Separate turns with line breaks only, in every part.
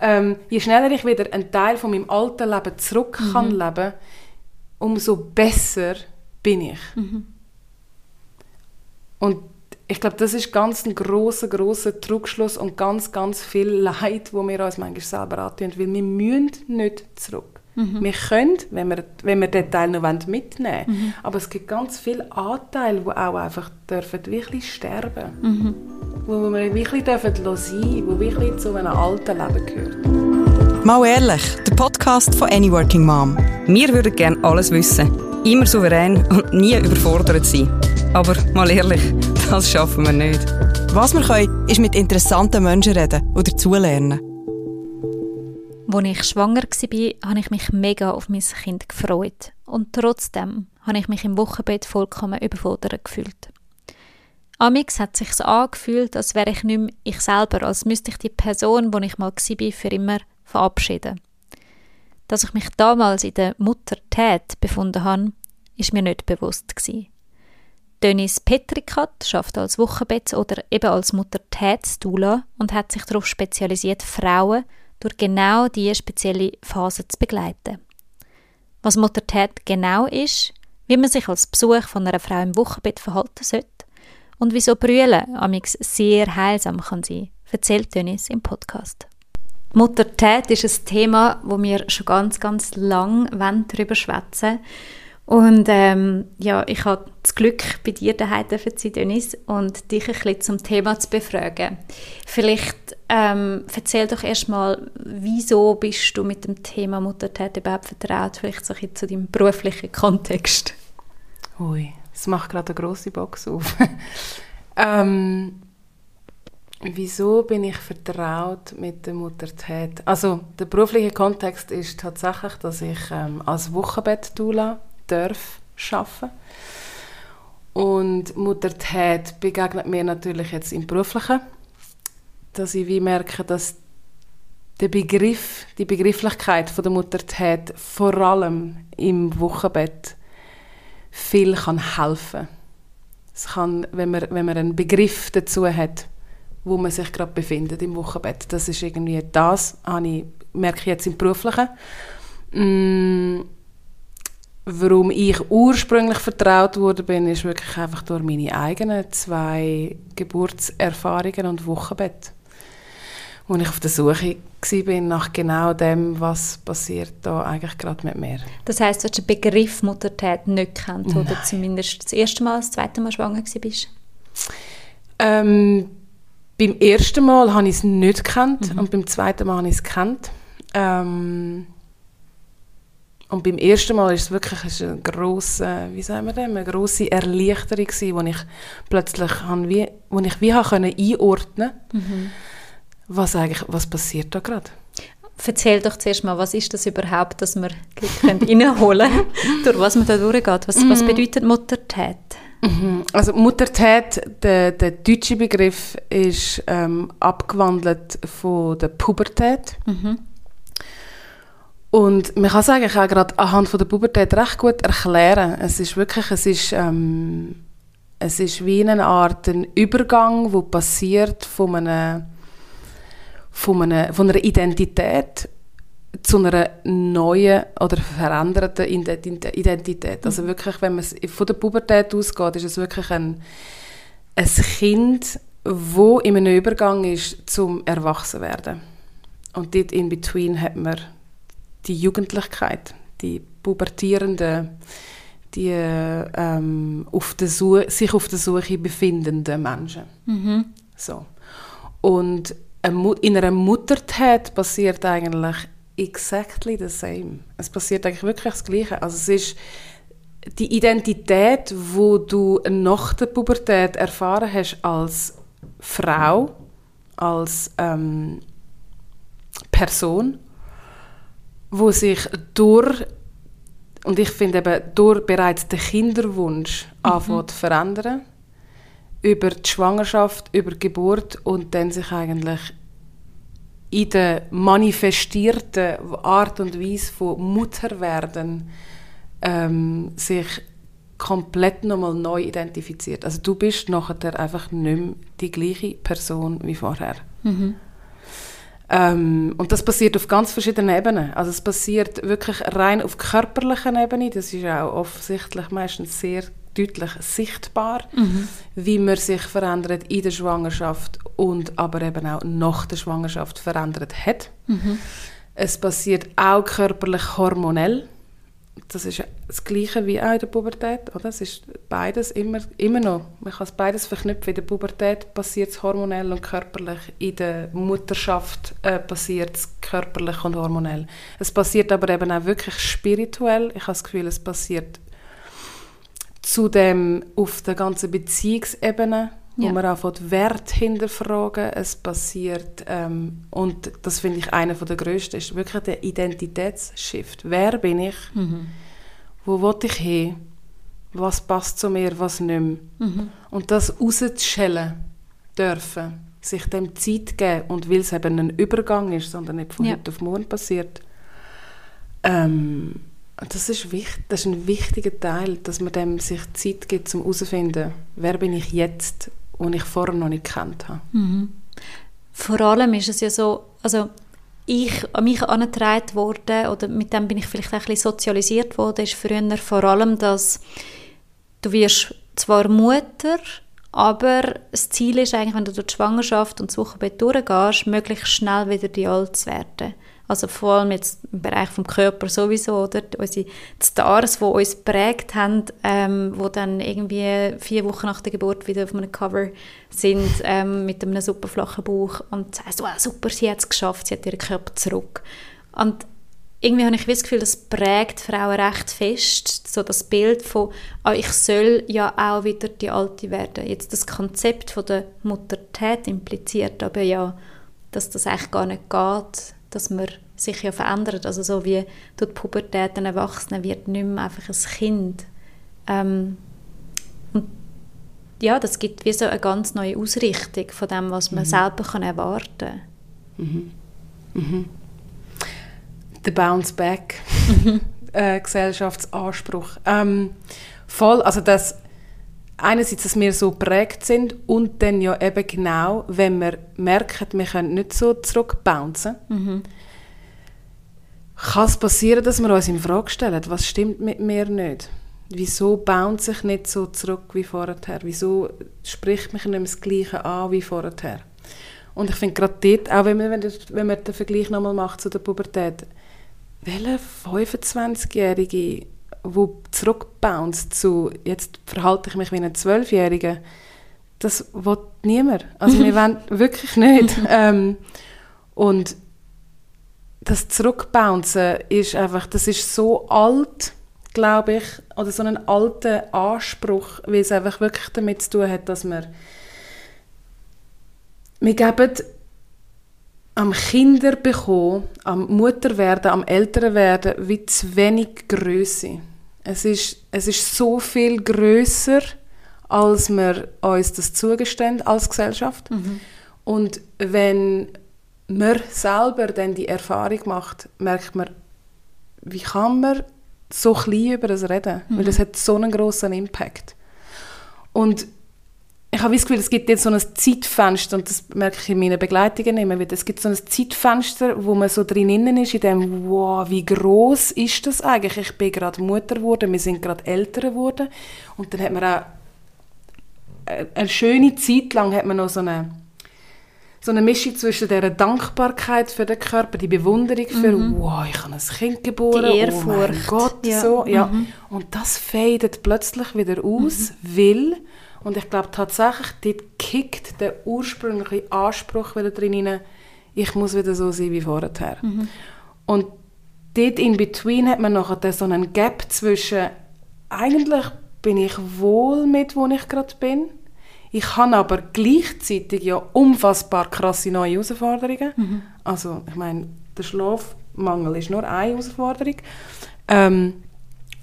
Ähm, je schneller ich wieder einen Teil von meinem alten Leben zurück mhm. kann leben, umso besser bin ich. Mhm. Und ich glaube, das ist ganz ein großer, großer Trugschluss und ganz, ganz viel Leid, wo wir uns manchmal selber antun, weil wir müssen nicht zurück. Mhm. Wir können, wenn wir, wenn wir den Teil noch mitnehmen wollen, mhm. aber es gibt ganz viele Anteile, die auch einfach dürfen wirklich sterben mhm. wo wir wirklich dürfen sein die wirklich zu einem alten Leben gehört.
Mal ehrlich, der Podcast von Any Working Mom.
Wir würden gerne alles wissen, immer souverän und nie überfordert sein. Aber mal ehrlich, das schaffen wir nicht.
Was wir können, ist mit interessanten Menschen reden und dazulernen.
Als ich schwanger war, habe ich mich mega auf mein Kind gefreut. Und trotzdem habe ich mich im Wochenbett vollkommen überfordert gefühlt. Amix hat sich so angefühlt, als wäre ich nicht mehr ich selber, als müsste ich die Person, wo ich mal war, für immer verabschieden. Dass ich mich damals in der Muttertät befunden habe, ist mir nicht bewusst gewesen. Dennis Petrikat schafft als Wochenbett oder eben als Muttertätsdula und hat sich darauf spezialisiert, Frauen durch genau diese spezielle Phase zu begleiten. Was Muttertät genau ist, wie man sich als Besuch von einer Frau im Wochenbett verhalten sollte und wieso Brüllen amix sehr heilsam kann sein, erzählt Dennis im Podcast. Muttertät ist ein Thema, wo wir schon ganz, ganz lang darüber schwätzen und ähm, ja, ich habe das Glück, bei dir daheim zu sein, Dennis, und dich ein bisschen zum Thema zu befragen. Vielleicht ähm, erzähl doch erstmal, wieso bist du mit dem Thema Muttertät überhaupt vertraut? Vielleicht so ein zu deinem beruflichen Kontext.
Ui, das macht gerade eine grosse Box auf. ähm, wieso bin ich vertraut mit der Muttertät? Also der berufliche Kontext ist tatsächlich, dass ich ähm, als Wochenbett-Doula darf arbeiten. Und Muttertät begegnet mir natürlich jetzt im Beruflichen, dass ich wie merke, dass der Begriff, die Begrifflichkeit von der Muttertät vor allem im Wochenbett viel kann helfen. Es kann, wenn man, wenn man einen Begriff dazu hat, wo man sich gerade befindet im Wochenbett, das ist irgendwie das, ich, merke ich jetzt im Beruflichen. Mm, warum ich ursprünglich vertraut wurde bin, ist wirklich einfach durch meine eigenen zwei Geburtserfahrungen und Wochenbett. Wo ich auf der Suche war nach genau dem, was passiert da eigentlich gerade mit mir.
Das heißt, du hast den Begriff Muttertät nicht kennt oder Nein. zumindest das erste Mal, das zweite Mal schwanger warst?
Ähm, beim ersten Mal habe ich es nicht gekannt mhm. und beim zweiten Mal habe ich es gekannt. Ähm, und beim ersten Mal ist es wirklich ist eine grosse, wie sagen wir das, eine grosse Erleichterung gewesen, wo ich plötzlich han wie, wo ich wie können einordnen mhm. was eigentlich, was passiert da gerade.
Erzähl doch zuerst mal, was ist das überhaupt, dass wir reinholen können, durch was man da durchgeht? Was, mhm. was bedeutet Muttertät?
Mhm. Also Muttertät, der, der deutsche Begriff ist ähm, abgewandelt von der Pubertät. Mhm. Und man kann sagen, ich kann gerade anhand von der Pubertät recht gut erklären. Es ist wirklich, es ist, ähm, es ist wie eine Art ein Übergang, wo passiert von einer, von einer, von einer Identität zu einer neuen oder veränderten Identität. Also mhm. wirklich, wenn man von der Pubertät ausgeht, ist es wirklich ein, ein Kind, wo in einem Übergang ist zum Erwachsenwerden. Und dort in between hat man die Jugendlichkeit, die pubertierenden, die ähm, auf der sich auf der Suche befindenden Menschen. Mhm. So. Und in einer Muttertät passiert eigentlich exactly the same. Es passiert eigentlich wirklich das Gleiche. Also es ist die Identität, wo du nach der Pubertät erfahren hast als Frau, als ähm, Person, wo sich durch und ich finde eben durch bereits den Kinderwunsch mhm. anfängt zu verändern über die Schwangerschaft, über die Geburt und dann sich eigentlich in der manifestierten Art und Weise von Mutterwerden ähm, sich komplett nochmal neu identifiziert. Also du bist nachher einfach nicht mehr die gleiche Person wie vorher. Mhm. Ähm, und das passiert auf ganz verschiedenen Ebenen. Also es passiert wirklich rein auf körperlicher Ebene. Das ist auch offensichtlich meistens sehr deutlich sichtbar, mhm. wie man sich verändert in der Schwangerschaft und aber eben auch nach der Schwangerschaft verändert hat. Mhm. Es passiert auch körperlich hormonell. Das ist das Gleiche wie auch in der Pubertät. Oder? Es ist beides immer, immer noch. Man kann es beides verknüpfen. In der Pubertät passiert es hormonell und körperlich. In der Mutterschaft äh, passiert es körperlich und hormonell. Es passiert aber eben auch wirklich spirituell. Ich habe das Gefühl, es passiert Zudem auf der ganzen Beziehungsebene, wo ja. man auch den Wert hinterfragen. Es passiert, ähm, und das finde ich einer der grössten, ist wirklich der Identitätsshift. Wer bin ich? Mhm. Wo will ich hin? Was passt zu mir, was nicht mehr? Mhm. Und das rauszuschellen dürfen, sich dem Zeit geben und weil es eben ein Übergang ist, sondern nicht von ja. heute auf morgen passiert, ähm, das ist, wichtig, das ist ein wichtiger Teil, dass man dem sich Zeit gibt, um herauszufinden, wer bin ich jetzt, und ich vorher noch nicht kennt habe.
Mhm. Vor allem ist es ja so, also ich an mich angetragen worden, oder mit dem bin ich vielleicht ein bisschen sozialisiert worden, ist früher vor allem, dass du wirst zwar Mutter, aber das Ziel ist eigentlich, wenn du durch die Schwangerschaft und das Wochenbett durchgehst, möglichst schnell wieder die alt zu werden. Also vor allem jetzt im Bereich vom Körper sowieso, oder? Unsere Stars, die uns prägt haben, ähm, wo dann irgendwie vier Wochen nach der Geburt wieder auf einem Cover sind ähm, mit einem super flachen Bauch und sagst, wow, super, sie hat es geschafft, sie hat ihren Körper zurück. Und irgendwie habe ich das Gefühl, das prägt Frauen recht fest, so das Bild von, ah, ich soll ja auch wieder die Alte werden. Jetzt das Konzept von der Muttertät impliziert aber ja, dass das eigentlich gar nicht geht, dass man sich ja verändert. Also so wie durch die Pubertät ein Erwachsener wird nicht mehr einfach ein Kind. Ähm, und ja, das gibt wie so eine ganz neue Ausrichtung von dem, was man mhm. selber kann erwarten kann. Mhm.
Mhm. Der Bounce Back, mhm. äh, Gesellschaftsanspruch. Ähm, voll, also das einerseits, dass wir so prägt sind und dann ja eben genau, wenn wir merken, wir können nicht so zurückbouncen, mhm. kann es passieren, dass wir uns in Frage stellen, was stimmt mit mir nicht? Wieso bounce ich nicht so zurück wie vorher? Wieso spricht mich nicht mehr das Gleiche an wie vorher? Und ich finde gerade dort, auch wenn man, wenn man den Vergleich nochmal macht zu der Pubertät, welche 25-Jährige wo zurückbounced zu, jetzt verhalte ich mich wie ein Zwölfjähriger, das will niemand. Also wir wollen wirklich nicht. ähm, und das Zurückbouncen ist einfach, das ist so alt, glaube ich, oder so ein alter Anspruch, weil es einfach wirklich damit zu tun hat, dass wir wir geben am Kinderbekommen, am Mutterwerden, am Älterwerden wie zu wenig Größe. Es ist, es ist so viel größer, als wir uns das zugestehen als Gesellschaft. Mhm. Und wenn man selber dann die Erfahrung macht, merkt man, wie kann man so klein über das reden? Mhm. Weil das hat so einen großen Impact. Und ich habe das Gefühl, es gibt jetzt so ein Zeitfenster, und das merke ich in meinen Begleitungen immer wieder, es gibt so ein Zeitfenster, wo man so drin ist, in dem, wow, wie groß ist das eigentlich? Ich bin gerade Mutter geworden, wir sind gerade Eltern geworden. Und dann hat man auch eine schöne Zeit lang hat man noch so eine, so eine Mischung zwischen der Dankbarkeit für den Körper, die Bewunderung für, mhm. wow, ich habe ein Kind geboren, die Ehrfurcht. oh mein Gott, ja. so, ja. Mhm. Und das fadet plötzlich wieder aus, mhm. weil und ich glaube tatsächlich, dort kickt der ursprüngliche Anspruch wieder drin rein, ich muss wieder so sein wie vorher. Mhm. Und dort in between hat man nachher so einen Gap zwischen, eigentlich bin ich wohl mit, wo ich gerade bin, ich habe aber gleichzeitig ja unfassbar krasse neue Herausforderungen. Mhm. Also, ich meine, der Schlafmangel ist nur eine Herausforderung. Ähm,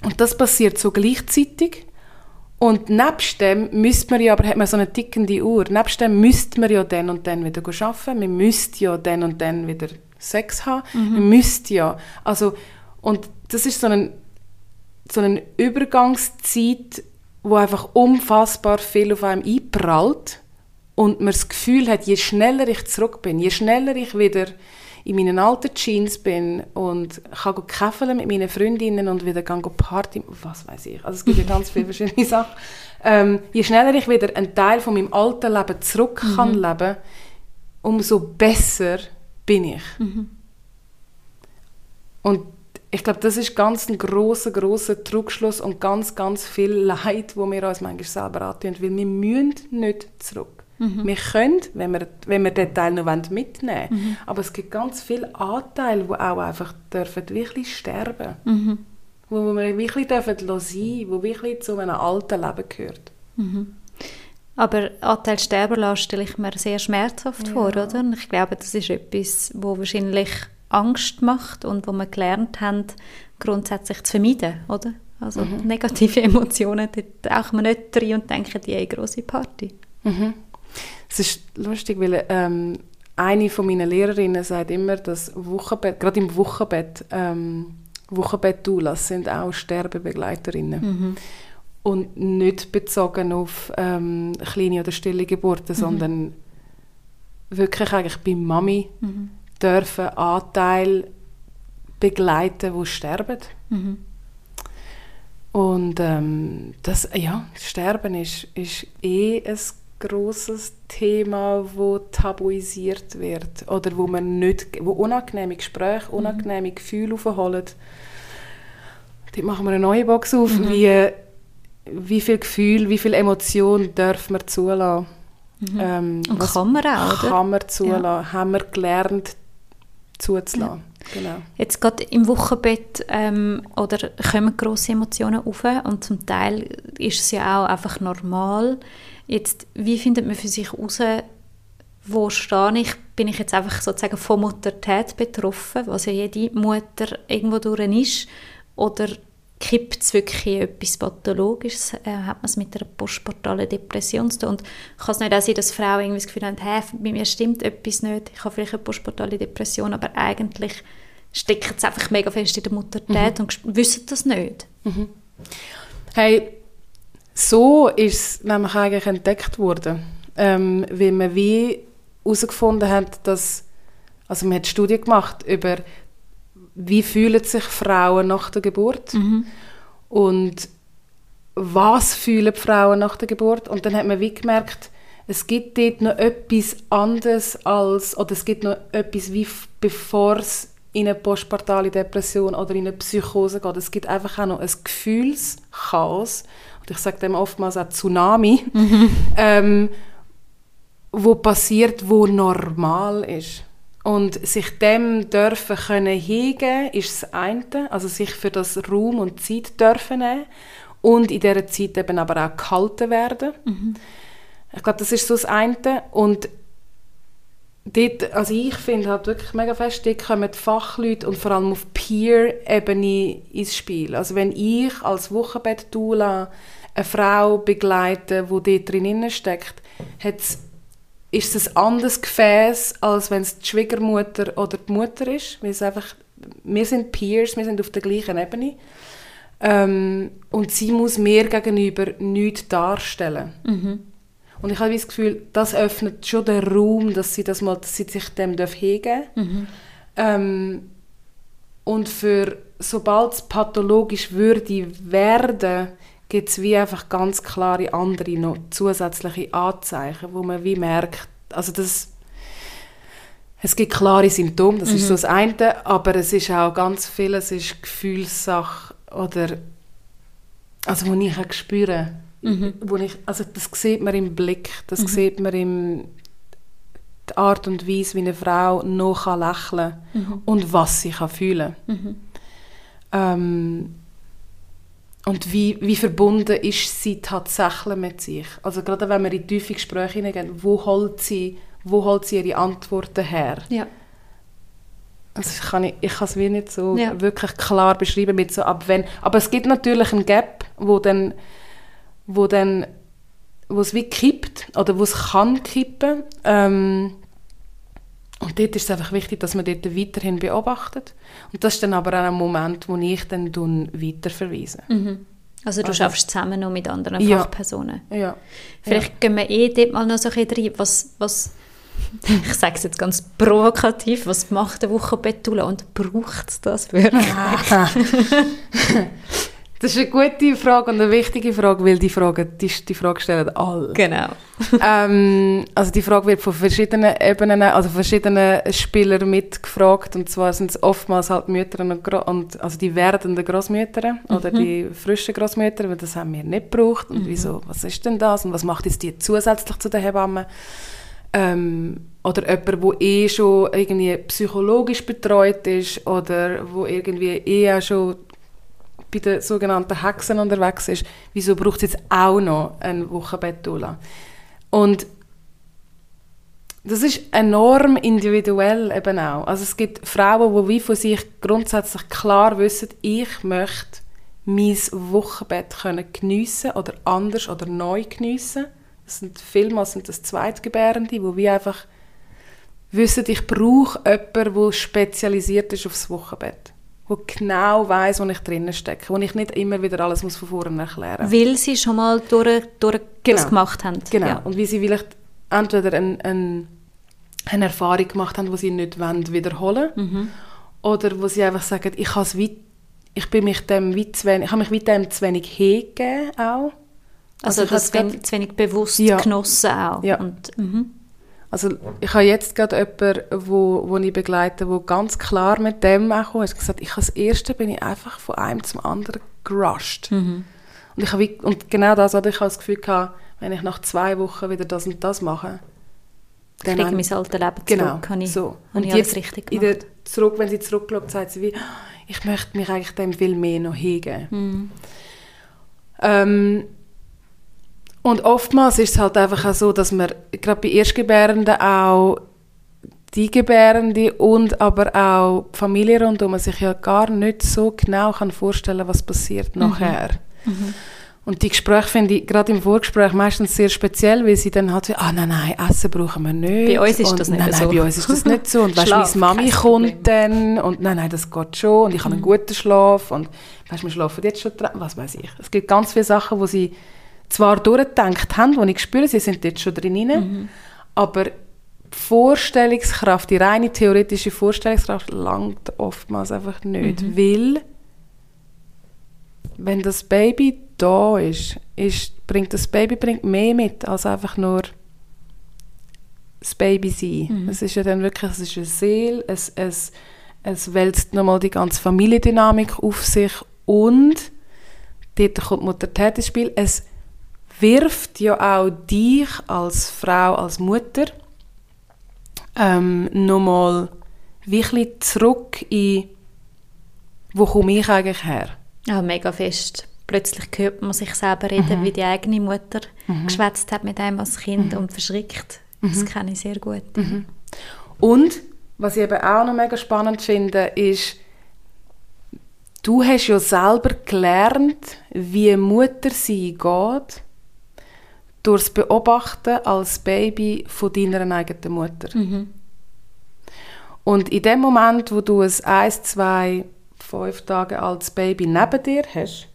und das passiert so gleichzeitig. Und nebst dem müsste man ja, aber hat man so eine tickende Uhr, nebst dem müsste man ja dann und dann wieder arbeiten, man müsste ja dann und dann wieder Sex haben, mhm. man müsste ja, also, und das ist so eine, so eine Übergangszeit, wo einfach unfassbar viel auf einem einprallt und man das Gefühl hat, je schneller ich zurück bin, je schneller ich wieder in meinen alten Jeans bin und kann käfeln mit meinen Freundinnen und wieder gehen Party, was weiß ich, also es gibt ja ganz viele verschiedene Sachen. Ähm, je schneller ich wieder einen Teil von meinem alten Leben zurück mhm. kann leben, umso besser bin ich. Mhm. Und ich glaube, das ist ganz ein großer, großer Trugschluss und ganz, ganz viel Leid, wo wir uns manchmal selber antun, weil wir müssen nicht zurück. Mhm. Wir können, wenn wir, wenn wir den Teil noch mitnehmen wollen, mhm. aber es gibt ganz viele Anteile, die auch einfach dürfen wirklich sterben mhm. wo wir wirklich dürfen sein wo wirklich zu einem alten Leben gehört.
Mhm. Aber Anteil sterben lassen stelle ich mir sehr schmerzhaft ja. vor, oder? Und ich glaube, das ist etwas, wo wahrscheinlich Angst macht und wo wir gelernt haben, grundsätzlich zu vermeiden, oder? Also mhm. negative Emotionen, da tauchen wir nicht rein und denken, die eine große Party.
Mhm. Es ist lustig, weil ähm, eine von meinen Lehrerinnen sagt immer, dass Wochenbett, gerade im Wochenbett, ähm, Wochenbett-Doulas sind auch Sterbebegleiterinnen. Mhm. Und nicht bezogen auf ähm, kleine oder stille Geburten, mhm. sondern wirklich eigentlich bei Mami mhm. dürfen Anteil begleiten, die sterben. Mhm. Und ähm, das, ja, Sterben ist, ist eh ein großes Thema, wo tabuisiert wird oder wo man nicht, wo unangenehme Gespräche, mhm. unangenehme. Gefühle aufholen. Dort machen wir eine neue Box auf, mhm. wie, wie viel Gefühl, wie viel Emotion dürfen wir zulassen.
Mhm. Ähm, Und kann man auch,
oder? Kann man zulassen, ja. haben wir gelernt zuzulassen. Ja. Genau.
Jetzt gerade im Wochenbett ähm, oder kommen grosse Emotionen auf und zum Teil ist es ja auch einfach normal. Jetzt, wie findet man für sich heraus, wo stehe ich? Bin ich jetzt einfach sozusagen von Muttertät betroffen, was ja jede Mutter irgendwo durch ist? Oder kippt es wirklich etwas Pathologisches? Äh, hat man es mit einer postportalen Depression zu tun? Und kann es nicht auch sein, dass Frauen irgendwie das Gefühl haben, hey, bei mir stimmt etwas nicht, ich habe vielleicht eine postportale Depression, aber eigentlich stecken es einfach mega fest in der Muttertät mhm. und wissen das nicht?
Mhm. Hey, so ist es nämlich eigentlich entdeckt worden, ähm, weil man wie herausgefunden hat, dass, also man hat Studien gemacht über, wie fühlen sich Frauen nach der Geburt mhm. und was fühlen Frauen nach der Geburt und dann hat man wie gemerkt, es gibt dort noch etwas anderes als, oder es gibt noch etwas, wie bevor es in eine postpartale Depression oder in eine Psychose geht. Es gibt einfach auch noch ein Gefühlschaos, ich sage dem oftmals auch Tsunami, mhm. ähm, wo passiert, wo normal ist. Und sich dem dürfen können hegen, ist das eine, also sich für das Raum und Zeit dürfen nehmen und in dieser Zeit eben aber auch gehalten werden. Mhm. Ich glaube, das ist so das eine. Und dort, also ich finde halt wirklich mega fest, dort kommen Fachleute und vor allem auf Peer-Ebene ins Spiel. Also wenn ich als Wochenbett-Doula eine Frau begleite, die dort drin steckt, ist es ein anderes Gefäß, als wenn es die Schwiegermutter oder die Mutter ist. Weil es einfach, wir sind Peers, wir sind auf der gleichen Ebene. Ähm, und sie muss mir gegenüber nichts darstellen. Mhm. Und ich habe das Gefühl, das öffnet schon den Raum, dass sie, das mal, dass sie sich dem hegen darf. Mhm. Ähm, und für sobald es pathologisch würde werden, gibt es wie einfach ganz klare andere noch zusätzliche Anzeichen, wo man wie merkt, also das, es gibt klare Symptome, das mhm. ist so das eine, aber es ist auch ganz viel, es ist Gefühlssache oder also wo ich auch spüre, Mhm. Wo ich, also das sieht man im Blick, das mhm. sieht man in der Art und Weise, wie eine Frau noch kann lächeln mhm. und was sie kann fühlen mhm. ähm, und wie, wie verbunden ist sie tatsächlich mit sich. Also gerade wenn wir in tiefe Gespräche hineingehen, wo holt sie, wo holt sie ihre Antworten her? Ja. Also kann ich, ich kann es wie nicht so ja. wirklich klar beschreiben mit so ab wenn. Aber es gibt natürlich einen Gap, wo dann wo dann wo es wie kippt oder wo es kann kippen. Ähm, und dort ist es einfach wichtig, dass man dort weiterhin beobachtet. Und das ist dann aber auch ein Moment, wo ich dann weiterverweise. Mhm.
Also du
Also-
schaffst zusammen noch mit anderen
Ja.
Fachpersonen.
Ja.
Vielleicht gehen wir eh dort mal noch so ein bisschen rein, was, was ich sage es jetzt ganz provokativ, was macht eine Wochenbettdula und braucht es das wirklich?
Das ist eine gute Frage und eine wichtige Frage, weil die Frage, die, die Frage stellen alle.
Genau.
ähm, also die Frage wird von verschiedenen Ebenen, also verschiedenen Spielern mitgefragt und zwar sind es oftmals halt Mütter und, und also die werdenden Großmütter oder die frischen Großmütter, weil das haben wir nicht gebraucht und wieso, was ist denn das und was macht jetzt die zusätzlich zu den Hebammen? Ähm, oder jemand, der eh schon irgendwie psychologisch betreut ist oder wo irgendwie eh auch schon bei den sogenannten Hexen unterwegs ist, wieso braucht es jetzt auch noch ein Wochenbettdula? Und das ist enorm individuell eben auch. Also es gibt Frauen, die wie von sich grundsätzlich klar wissen, ich möchte mein Wochenbett können geniessen oder anders oder neu geniessen. Das sind vielmals sind das Zweitgebärende, die wie einfach wissen, ich brauche jemanden, der spezialisiert ist aufs Wochenbett. Der genau weiß, wo ich drinnen stecke. Wo ich nicht immer wieder alles muss von vorne erklären muss.
Weil sie schon mal durch, durch
Genau.
das gemacht haben.
Genau.
Ja.
Und wie sie vielleicht entweder ein, ein, eine Erfahrung gemacht haben, die sie nicht wollen, wiederholen
Mhm.
oder wo sie einfach sagen, ich, wie, ich, bin mich dem wie zu wenig, ich habe mich wie dem zu wenig hingegeben auch.
Also,
ich
das zu wenig bewusst
Ja.
genossen auch.
Ja.
Und, mhm.
Also ich habe jetzt gerade jemanden, wo, wo ich begleite, wo ganz klar mit dem auch. Er hat gesagt, ich als Erste bin ich einfach von einem zum anderen gerusht.
Mhm.
Und, ich habe und genau das hatte ich das Gefühl gehabt, wenn ich nach zwei Wochen wieder das und das mache,
Ich kriege mein altes Leben
Genau,
zurück. Habe ich,
so.
habe
Und
ich alles
jetzt
richtig gemacht.
der, zurück, wenn sie zurückschaut, sagt sie wie, ich möchte mich eigentlich dem viel mehr noch hingeben.
Mhm.
Ähm, und oftmals ist es halt einfach auch so, dass man gerade bei Erstgebärenden auch die Gebärende und aber auch die Familie rundherum sich ja gar nicht so genau kann vorstellen was passiert nachher. Und die Gespräche finde ich gerade im Vorgespräch meistens sehr speziell, weil sie dann halt so, ah nein, nein, Essen brauchen wir nicht.
Bei uns ist
und,
das nicht
nein,
so.
Nein, bei uns ist das nicht so. Und weißt,
Schlaf,
meine Mami kommt dann und nein, nein, das geht schon und ich habe einen guten Schlaf und weißt, wir schlafen jetzt schon dran, was weiß ich. Es gibt ganz viele Sachen, wo sie zwar durchgedacht haben, wo ich spüre, sie sind jetzt schon drin,
Mhm.
aber die Vorstellungskraft, die reine theoretische Vorstellungskraft langt oftmals einfach nicht,
Mhm.
weil wenn das Baby da ist, ist, bringt das Baby bringt mehr mit als einfach nur das Baby sein. Es ist ja dann wirklich, es ist eine Seele, es, es, es wälzt nochmal die ganze Familiendynamik auf sich und dort kommt die Mutter ins Spiel. Es wirft ja auch dich als Frau, als Mutter ähm, nochmal wirklich zurück in wo komme ich eigentlich her?
Ja, mega fest. Plötzlich hört man sich selber reden,
Mhm.
wie die eigene Mutter geschwätzt hat mit einem als Kind und verschrickt.
Mhm.
Das kenne ich sehr gut.
Und was ich eben auch noch mega spannend finde, ist, du hast ja selber gelernt, wie Mutter sein geht, durchs Beobachten als Baby von deiner eigenen Mutter. Und in dem Moment, wo du ein eins, zwei, fünf Tage altes Baby neben dir hast,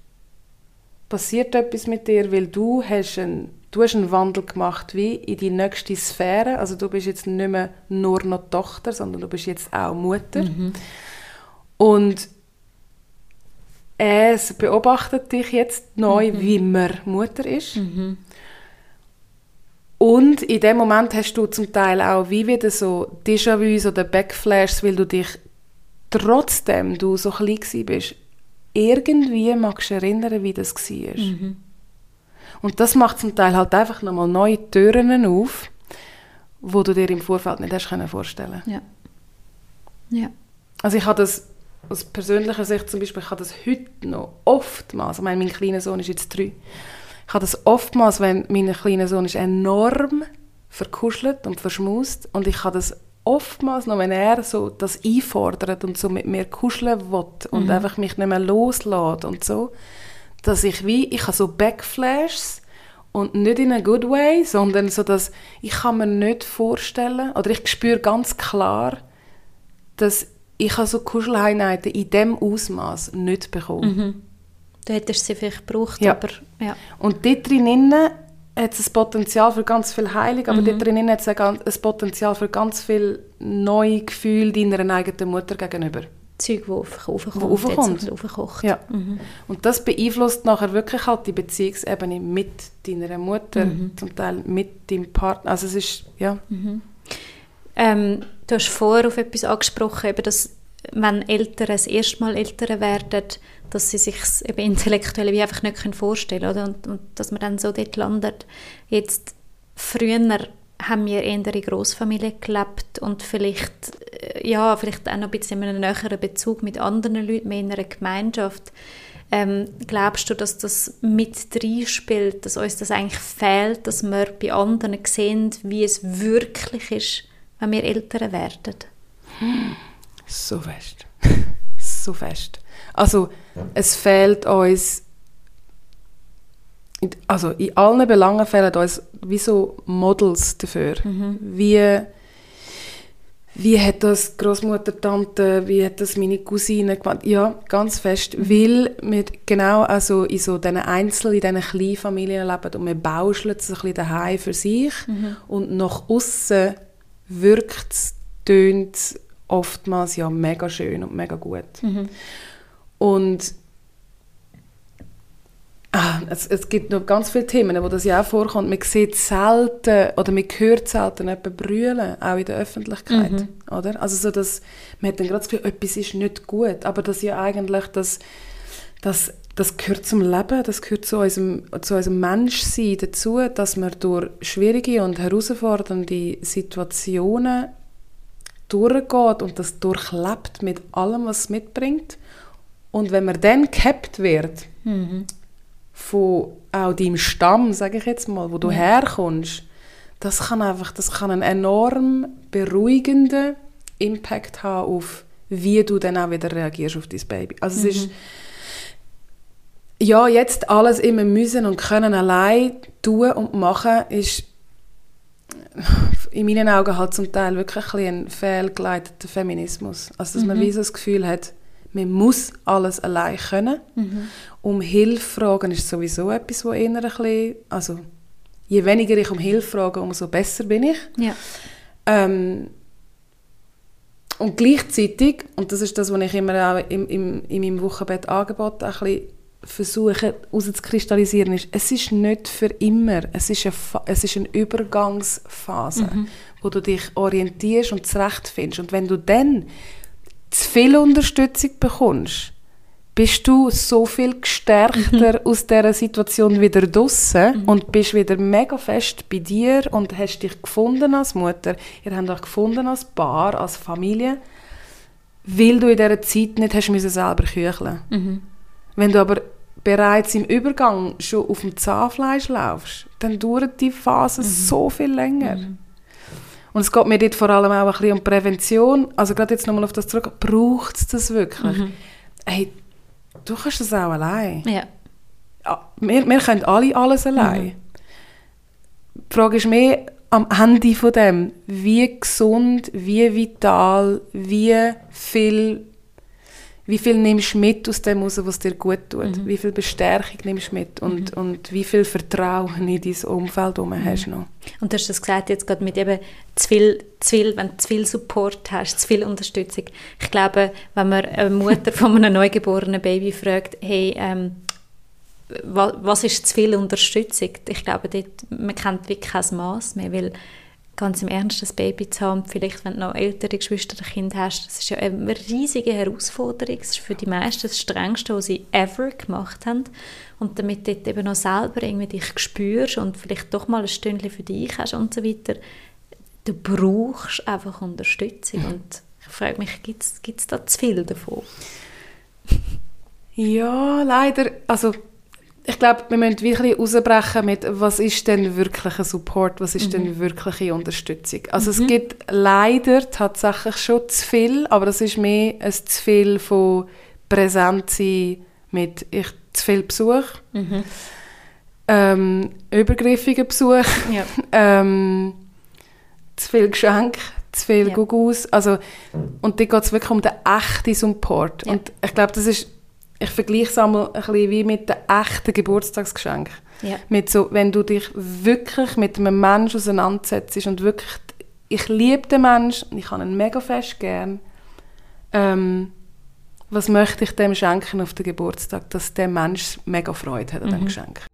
passiert etwas mit dir, weil du hast einen, du hast einen Wandel gemacht wie in die nächste Sphäre. Also du bist jetzt nicht mehr nur noch Tochter, sondern du bist jetzt auch Mutter. Und es beobachtet dich jetzt neu, wie man Mutter ist. Und in dem Moment hast du zum Teil auch wie wieder so Déjà-vus oder Backflashes, weil du dich trotzdem du so klein bist, irgendwie magst du erinnern, wie das war. Und das macht zum Teil halt einfach nochmal neue Türen auf, wo du dir im Vorfeld nicht hast können vorstellen
Ja. Ja.
Also ich habe das aus persönlicher Sicht zum Beispiel, ich habe das heute noch oftmals, ich meine, mein kleiner Sohn ist jetzt drei, ich habe das oftmals, wenn mein kleiner Sohn ist enorm verkuschelt und verschmust. Und ich habe das oftmals noch, wenn er so das einfordert und so mit mir kuscheln will und einfach mich nicht mehr loslässt und so, dass ich wie, ich habe so Backflashes und nicht in a good way, sondern so, dass ich kann mir nicht vorstellen, oder ich spüre ganz klar, dass ich habe so Kuscheleinheiten in dem Ausmaß nicht bekommen.
Du hättest sie vielleicht gebraucht,
Ja.
aber ja.
Und dort drinnen hat es ein Potenzial für ganz viel Heilung, aber
Mhm.
dort drinnen hat es ein ein Potenzial für ganz viel neue Gefühle deiner eigenen Mutter gegenüber.
Zeug, das auf- aufkommt,
Wo aufkommt.
jetzt ein bisschen aufkocht.
Ja.
Mhm.
Und das beeinflusst nachher wirklich halt die Beziehungsebene mit deiner Mutter,
Mhm.
zum Teil mit deinem Partner. Also es ist, ja,
Ähm, du hast vorher auf etwas angesprochen, eben, dass wenn Eltern das erste Mal Eltern werden, dass sie sich eben intellektuell wie einfach nicht vorstellen können. Und, und dass man dann so dort landet. Jetzt, früher haben wir eher in Großfamilie gelebt und vielleicht, äh, ja, vielleicht auch noch ein bisschen in einem näheren Bezug mit anderen Leuten, mehr in einer Gemeinschaft. Ähm, glaubst du, dass das mit reinspielt, dass uns das eigentlich fehlt, dass wir bei anderen sehen, wie es wirklich ist, wenn wir Eltern werden?
so fest. so fest. Also es fehlt uns, in- also in allen Belangen fehlen uns wie so Models dafür. Wie, wie hat das Großmutter, Tante, wie hat das meine Cousine gemacht? Ja, ganz fest, weil wir genau also in so diesen Einzel-, in diesen kleinen Familien leben und wir bauscheln es ein bisschen daheim für sich. Und nach außen wirkt es, tönt es oftmals ja mega schön und mega gut. Und ah, es, es gibt noch ganz viele Themen, wo das ja auch vorkommt. Man sieht selten oder man hört selten jemanden brüllen, auch in der Öffentlichkeit. Oder? Also so, dass, man hat dann gerade das Gefühl, etwas ist nicht gut, aber das ja eigentlich das, das, das gehört zum Leben, das gehört zu unserem, zu unserem Menschsein dazu, dass man durch schwierige und herausfordernde Situationen durchgeht und das durchlebt mit allem, was es mitbringt. Und wenn man dann gehabt wird von auch deinem Stamm, sage ich jetzt mal, wo du herkommst, das kann einfach, das kann einen enorm beruhigenden Impact haben auf, wie du dann auch wieder reagierst auf dein Baby. Also es ist ja, jetzt alles immer müssen und können allein tun und machen, ist in meinen Augen halt zum Teil wirklich ein, ein fehlgeleiteter Feminismus. Also dass man wie so das Gefühl hat, man muss alles allein können. Um Hilfe fragen ist sowieso etwas, wo eher ein bisschen, also je weniger ich um Hilfe frage, umso besser bin ich.
Ja.
Ähm, und gleichzeitig, und das ist das, was ich immer auch im, im, in meinem Wochenbettangebot ein bisschen versuche herauszukristallisieren, ist, es ist nicht für immer, es ist eine, es ist eine Übergangsphase, wo du dich orientierst und zurechtfindest. Und wenn du dann zu viel Unterstützung bekommst, bist du so viel gestärkter aus dieser Situation wieder draussen und bist wieder mega fest bei dir und hast dich gefunden als Mutter. Ihr habt euch gefunden als Paar, als Familie, weil du in dieser Zeit nicht hast müssen selber kücheln. Wenn du aber bereits im Übergang schon auf dem Zahnfleisch laufst, dann dauert die Phase so viel länger. Und es geht mir dort vor allem auch ein bisschen um Prävention. Also gerade jetzt nochmal auf das zurück. Braucht es das wirklich? Hey, du kannst das auch allein.
Ja.
Ja, wir, wir können alle alles allein. Die Frage ist mehr am Ende von dem, wie gesund, wie vital, wie viel, wie viel nimmst du mit aus dem raus, was dir gut tut? Wie viel Bestärkung nimmst du mit? Und, und wie viel Vertrauen in dein Umfeld herum hast du noch?
Und du hast das gesagt, jetzt gerade mit eben zu viel, zu viel, wenn du zu viel Support hast, zu viel Unterstützung. Ich glaube, wenn man eine Mutter von einem neugeborenen Baby fragt, hey, ähm, wa- was ist zu viel Unterstützung? Ich glaube, dort, man kennt wirklich kein Maß mehr, weil ganz im Ernst, das Baby zu haben, vielleicht wenn du noch ältere Geschwister oder Kind hast, das ist ja eine riesige Herausforderung. Das ist für die meisten das Strengste, was sie ever gemacht haben. Und damit du dort eben noch selber irgendwie dich spürst und vielleicht doch mal ein Stündchen für dich hast und so weiter, du brauchst einfach Unterstützung. Und ich frage mich, gibt es da zu viel davon?
Ja, leider. Also, ich glaube, wir müssen wirklich rausbrechen mit, was ist denn wirklicher Support, was ist denn wirkliche Unterstützung. Also es gibt leider tatsächlich schon zu viel, aber das ist mehr ein zu viel von präsent sein mit ich, zu viel Besuch, ähm, übergriffiger Besuch,
Ja.
ähm, zu viel Geschenk, zu viel
Ja.
Gugus. Also, und da geht es wirklich um den echten Support.
Ja.
Und ich glaube, das ist ich vergleiche es einmal ein bisschen wie mit den echten Geburtstagsgeschenken.
Ja.
Mit so, wenn du dich wirklich mit einem Menschen auseinandersetzt und wirklich, ich liebe den Menschen und ich habe ihn mega fest gern. Ähm, was möchte ich dem schenken auf den Geburtstag, dass der Mensch mega Freude hat an dem Geschenk.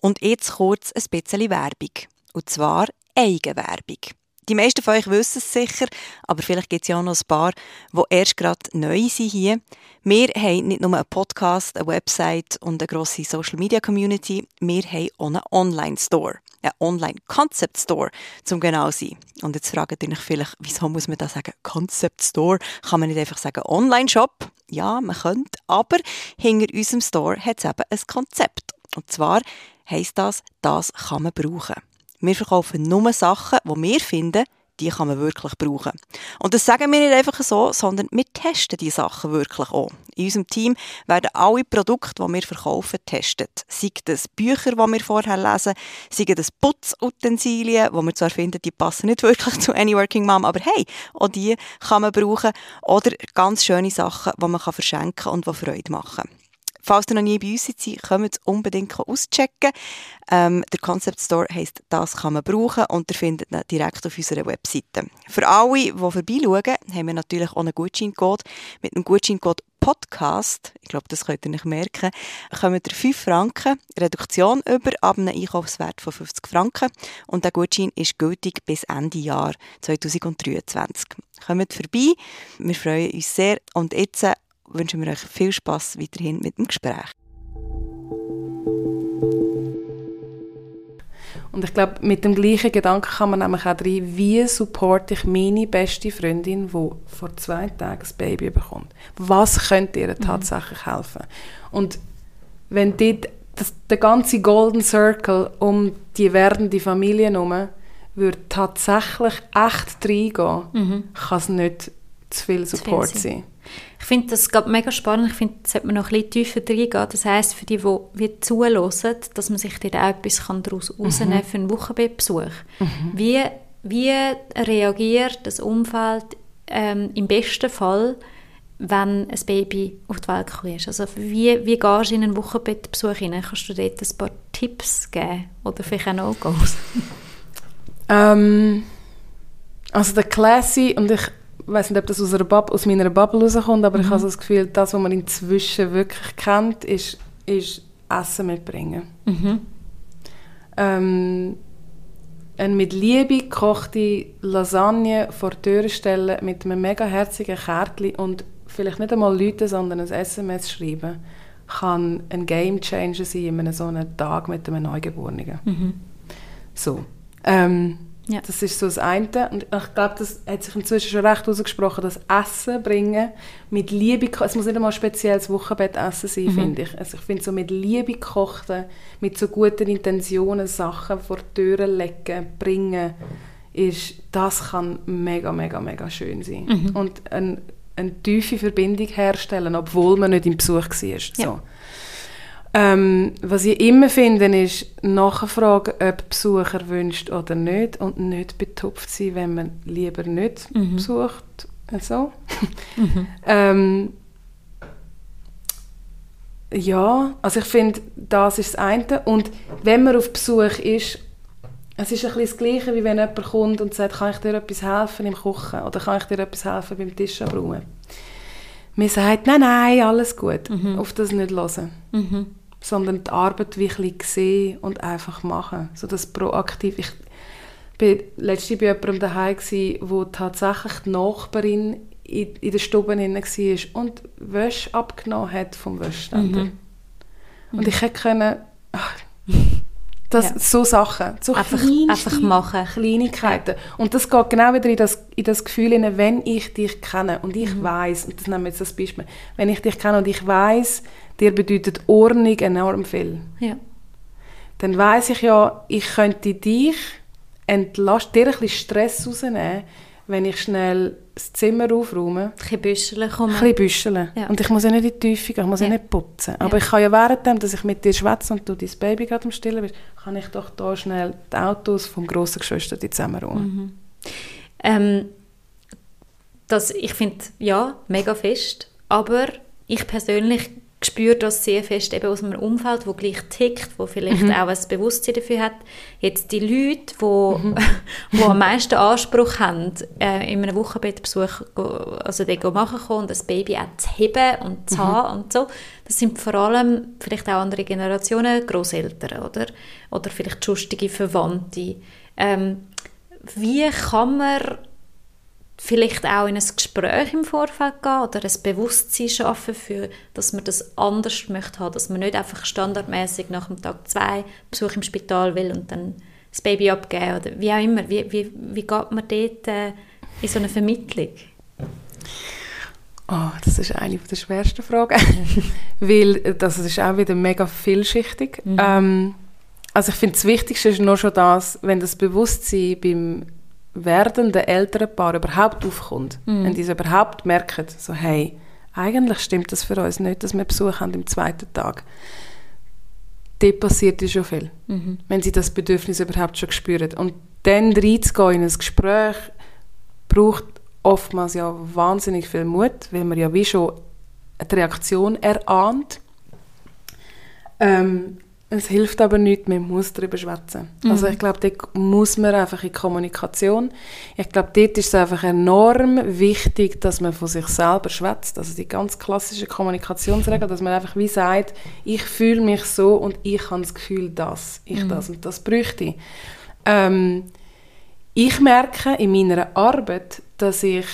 Und jetzt kurz ein bisschen Werbung. Und zwar Eigenwerbung. Die meisten von euch wissen es sicher, aber vielleicht gibt es ja auch noch ein paar, die erst gerade neu sind hier. Wir haben nicht nur einen Podcast, eine Website und eine grosse Social-Media-Community, wir haben auch einen Online-Store. Einen Online-Concept-Store, zum genau sein. Und jetzt fragt ihr euch vielleicht, wieso muss man da sagen Concept-Store? Kann man nicht einfach sagen Online-Shop? Ja, man könnte, aber hinter unserem Store hat es eben ein Konzept. Und zwar heisst das, das kann man brauchen. Wir verkaufen nur Sachen, die wir finden, die kann man wirklich brauchen. Und das sagen wir nicht einfach so, sondern wir testen die Sachen wirklich auch. In unserem Team werden alle Produkte, die wir verkaufen, getestet. Sei das Bücher, die wir vorher lesen, sei das Putzutensilien, die wir zwar finden, die passen nicht wirklich zu Any Working Mom, aber hey, auch die kann man brauchen. Oder ganz schöne Sachen, die man verschenken kann und die Freude machen. Falls ihr noch nie bei uns seid, kommt unbedingt auschecken. Ähm, der Concept Store heisst «Das kann man brauchen» und ihr findet ihn direkt auf unserer Webseite. Für alle, die vorbeischauen, haben wir natürlich auch einen Gutscheincode. Mit dem Gutscheincode Podcast, ich glaube, das könnt ihr nicht merken, kommt ihr 5 Franken Reduktion über ab einem Einkaufswert von 50 Franken und der Gutschein ist gültig bis Ende Jahr 2023. Kommt vorbei, wir freuen uns sehr und jetzt wünschen wir euch viel Spaß weiterhin mit dem Gespräch.
Und ich glaube, mit dem gleichen Gedanken kann man nämlich auch rein, wie supporte ich meine beste Freundin, die vor zwei Tagen ein Baby bekommt. Was könnte ihr tatsächlich helfen? Und wenn dort das, der ganze Golden Circle um die werdende Familie herum würde tatsächlich echt reingehen, kann es nicht zu viel Support
sein.
sein.
Ich finde das gerade mega spannend. Ich finde, da sollte man noch ein bisschen tiefer reingehen. Das heisst, für die, die wie zuhören, dass man sich dort auch etwas kann daraus
Mhm.
rausnehmen für einen Wochenbettbesuch. Wie, wie reagiert das Umfeld ähm, im besten Fall, wenn ein Baby auf die Welt ist? Also wie, wie gehst du in einen Wochenbettbesuch rein? Kannst du dort ein paar Tipps geben? Oder vielleicht auch No-Gos?
Ähm, also der Classy, und ich weiß nicht, ob das aus, einer Bub aus meiner Bubble rauskommt, aber ich habe so das Gefühl, das, was man inzwischen wirklich kennt, ist, ist Essen mitbringen. Ähm, eine mit Liebe gekochte Lasagne vor die Tür stellen mit einem mega herzigen Kärtchen und vielleicht nicht einmal Leute, sondern ein SMS schreiben, kann ein Game Changer sein in einem so einem Tag mit einem Neugeborenen. So. Ähm,
Ja.
Das ist so das eine. Und ich glaube, das hat sich inzwischen schon recht ausgesprochen, das Essen bringen mit Liebe, es muss nicht einmal spezielles Wochenbettessen sein, finde ich. Also ich finde so mit Liebe kochen, mit so guten Intentionen Sachen vor die Türen legen, bringen, ist, das kann mega, mega, mega schön sein. Und ein, eine tiefe Verbindung herstellen, obwohl man nicht im Besuch war. So.
Ja.
Ähm, was ich immer finde, ist nachfragen, ob Besucher wünscht oder nicht und nicht betupft sein, wenn man lieber nicht besucht. Also. ähm, ja, also ich finde, das ist das eine. Und wenn man auf Besuch ist, es ist ein bisschen das Gleiche, wie wenn jemand kommt und sagt, kann ich dir etwas helfen im Kochen oder kann ich dir etwas helfen beim Tisch abräumen. Man sagt, nein, nein, alles gut. Auf das nicht hören. Sondern die Arbeit wirklich sehen und einfach machen. So das proaktiv. Ich war letztens bei jemandem daheim, wo tatsächlich die Nachbarin in, in der Stube drin war und Wäsche abgenommen hat vom Wäschständer. Und ich hätte können, ach, das,
Ja.
so Sachen, so
Einfach- einfach machen.
Kleinigkeiten. Und das geht genau wieder in das, in das Gefühl hinein, wenn ich dich kenne und ich weiß, und das nehmen wir jetzt als Beispiel, wenn ich dich kenne und ich weiß, dir bedeutet Ordnung enorm viel,
Ja.
dann weiß ich ja, ich könnte dich entlasten, dir ein bisschen Stress rausnehmen, wenn ich schnell das Zimmer aufräume,
Ein bisschen Büscheln kommen.
ein bisschen büscheln.
Ja.
Und ich muss ja nicht in die Tiefe gehen, ich muss ja,
Ja.
nicht putzen. Aber
Ja.
ich kann ja während dass ich mit dir schwätze und du dein Baby gerade am Stillen bist, kann ich doch da schnell die Autos vom grossen Geschwister zusammenräumen.
Ähm, das, ich finde, ja, mega fest, aber ich persönlich spüre das sehr fest eben aus einem Umfeld, wo gleich tickt, wo vielleicht mhm. auch ein Bewusstsein dafür hat. Jetzt die Leute, wo, mhm. wo am meisten Anspruch haben, äh, in einem Wochenbettbesuch also den machen können und das Baby auch zu heben und zu mhm. haben und so, das sind vor allem vielleicht auch andere Generationen, Großeltern oder oder vielleicht schustige Verwandte. Ähm, wie kann man vielleicht auch in ein Gespräch im Vorfeld gehen oder ein Bewusstsein schaffen, für, dass man das anders möchte haben, dass man nicht einfach standardmäßig nach dem Tag zwei Besuch im Spital will und dann das Baby abgeben oder wie auch immer. Wie, wie, wie geht man dort äh, in so eine Vermittlung?
Oh, das ist eine der schwersten Fragen, weil das ist auch wieder mega vielschichtig. Mhm. Ähm, also ich finde, das Wichtigste ist nur schon das, wenn das Bewusstsein beim werdenden Elternpaar überhaupt aufkommt, mhm. wenn die es überhaupt merken, so hey, eigentlich stimmt das für uns nicht, dass wir Besuch haben im zweiten Tag. Dort passiert ja schon viel, mhm. wenn sie das Bedürfnis überhaupt schon spüren. Und dann reinzugehen in ein Gespräch, braucht oftmals ja wahnsinnig viel Mut, weil man ja wie schon eine Reaktion erahnt. Ähm, es hilft aber nichts, man muss darüber schwätzen. Mhm. Also ich glaube, dort muss man einfach in Kommunikation. Ich glaube, dort ist es einfach enorm wichtig, dass man von sich selber schwätzt. Also die ganz klassische Kommunikationsregel, dass man einfach wie sagt, ich fühle mich so und ich habe das Gefühl, dass ich mhm. das und das bräuchte. Ähm, ich merke in meiner Arbeit, dass ich,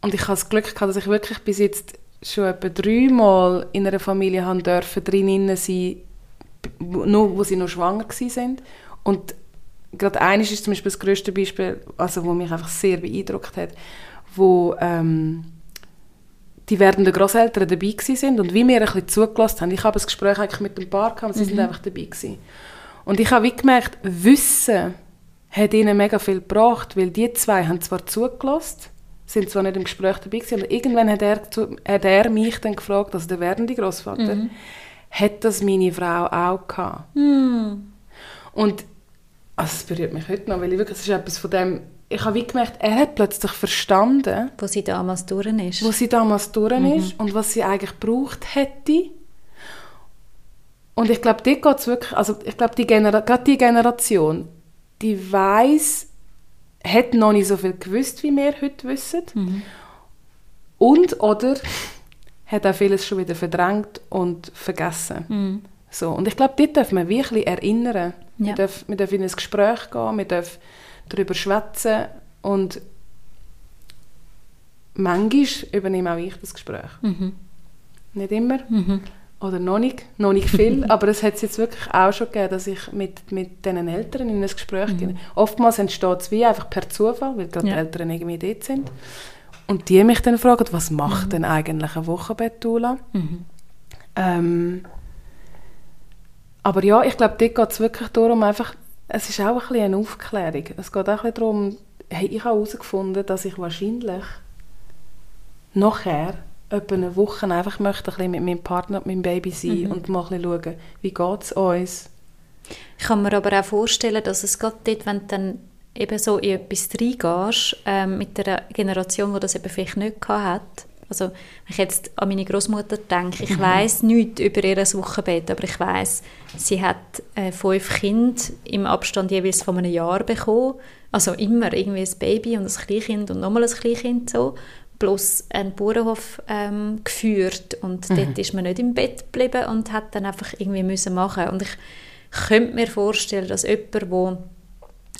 und ich habe das Glück gehabt, dass ich wirklich bis jetzt schon etwa dreimal in einer Familie haben dürfen, drinnen sein nur, wo sie noch schwanger sind und gerade eines ist zum Beispiel das größte Beispiel, also wo mich einfach sehr beeindruckt hat, wo ähm, die werdenden Großeltern dabei sind und wie wir ein bisschen zugelassen haben. Ich habe ein Gespräch eigentlich mit dem Paar gehabt und sie mhm. sind einfach dabei gewesen. Und ich habe wie gemerkt, Wissen hat ihnen mega viel gebracht, weil die zwei haben zwar zugelassen, sind zwar nicht im Gespräch dabei gewesen, aber irgendwann hat er, hat er mich dann gefragt, also der werdende Großvater, mhm hat das meine Frau auch gehabt. Mm. Und also es berührt mich heute noch, weil ich wirklich, es ist etwas von dem, ich habe wie gemerkt, er hat plötzlich verstanden,
wo sie damals durch ist.
Wo sie damals durch mhm. ist und was sie eigentlich gebraucht hätte. Und ich glaube, dort geht wirklich, also ich glaube, die Genera gerade die Generation, die weiß, hat noch nicht so viel gewusst, wie wir heute wissen. Mhm. Und, oder hat auch vieles schon wieder verdrängt und vergessen. Mhm. So, und ich glaube, dort dürfen wir wirklich erinnern. Ja. Wir, dürfen, wir dürfen in ein Gespräch gehen, wir dürfen darüber schwätzen und manchmal übernehme auch ich das Gespräch. Mhm. Nicht immer. Mhm. Oder noch nicht, noch nicht viel, aber es hat es jetzt wirklich auch schon gegeben, dass ich mit, mit diesen Eltern in ein Gespräch mhm. gehe. Oftmals entsteht es wie einfach per Zufall, weil gerade ja. die Eltern irgendwie dort sind. Und die mich dann fragen, was macht mhm. denn eigentlich eine Wochenbettdoula? Mhm. Ähm, aber ja, ich glaube, dort geht es wirklich darum, einfach, es ist auch ein bisschen eine Aufklärung. Es geht auch ein darum, hey, ich habe herausgefunden, dass ich wahrscheinlich nachher etwa eine Woche einfach möchte ein bisschen mit meinem Partner, mit meinem Baby sein mhm. und mal ein bisschen schauen, wie geht es uns.
Ich kann mir aber auch vorstellen, dass es gerade dort, wenn dann eben so in etwas reingehst, ähm, mit einer Generation, die das eben vielleicht nicht hat. Also, wenn ich jetzt an meine Großmutter denke, ich mhm. weiß nichts über ihr Wochenbett, aber ich weiß, sie hat äh, fünf Kinder im Abstand jeweils von einem Jahr bekommen. Also immer irgendwie ein Baby und ein Kleinkind und nochmal ein Kleinkind so. Plus einen Bauernhof ähm, geführt und mhm. dort ist man nicht im Bett geblieben und hat dann einfach irgendwie müssen machen. Und ich könnte mir vorstellen, dass jemand, der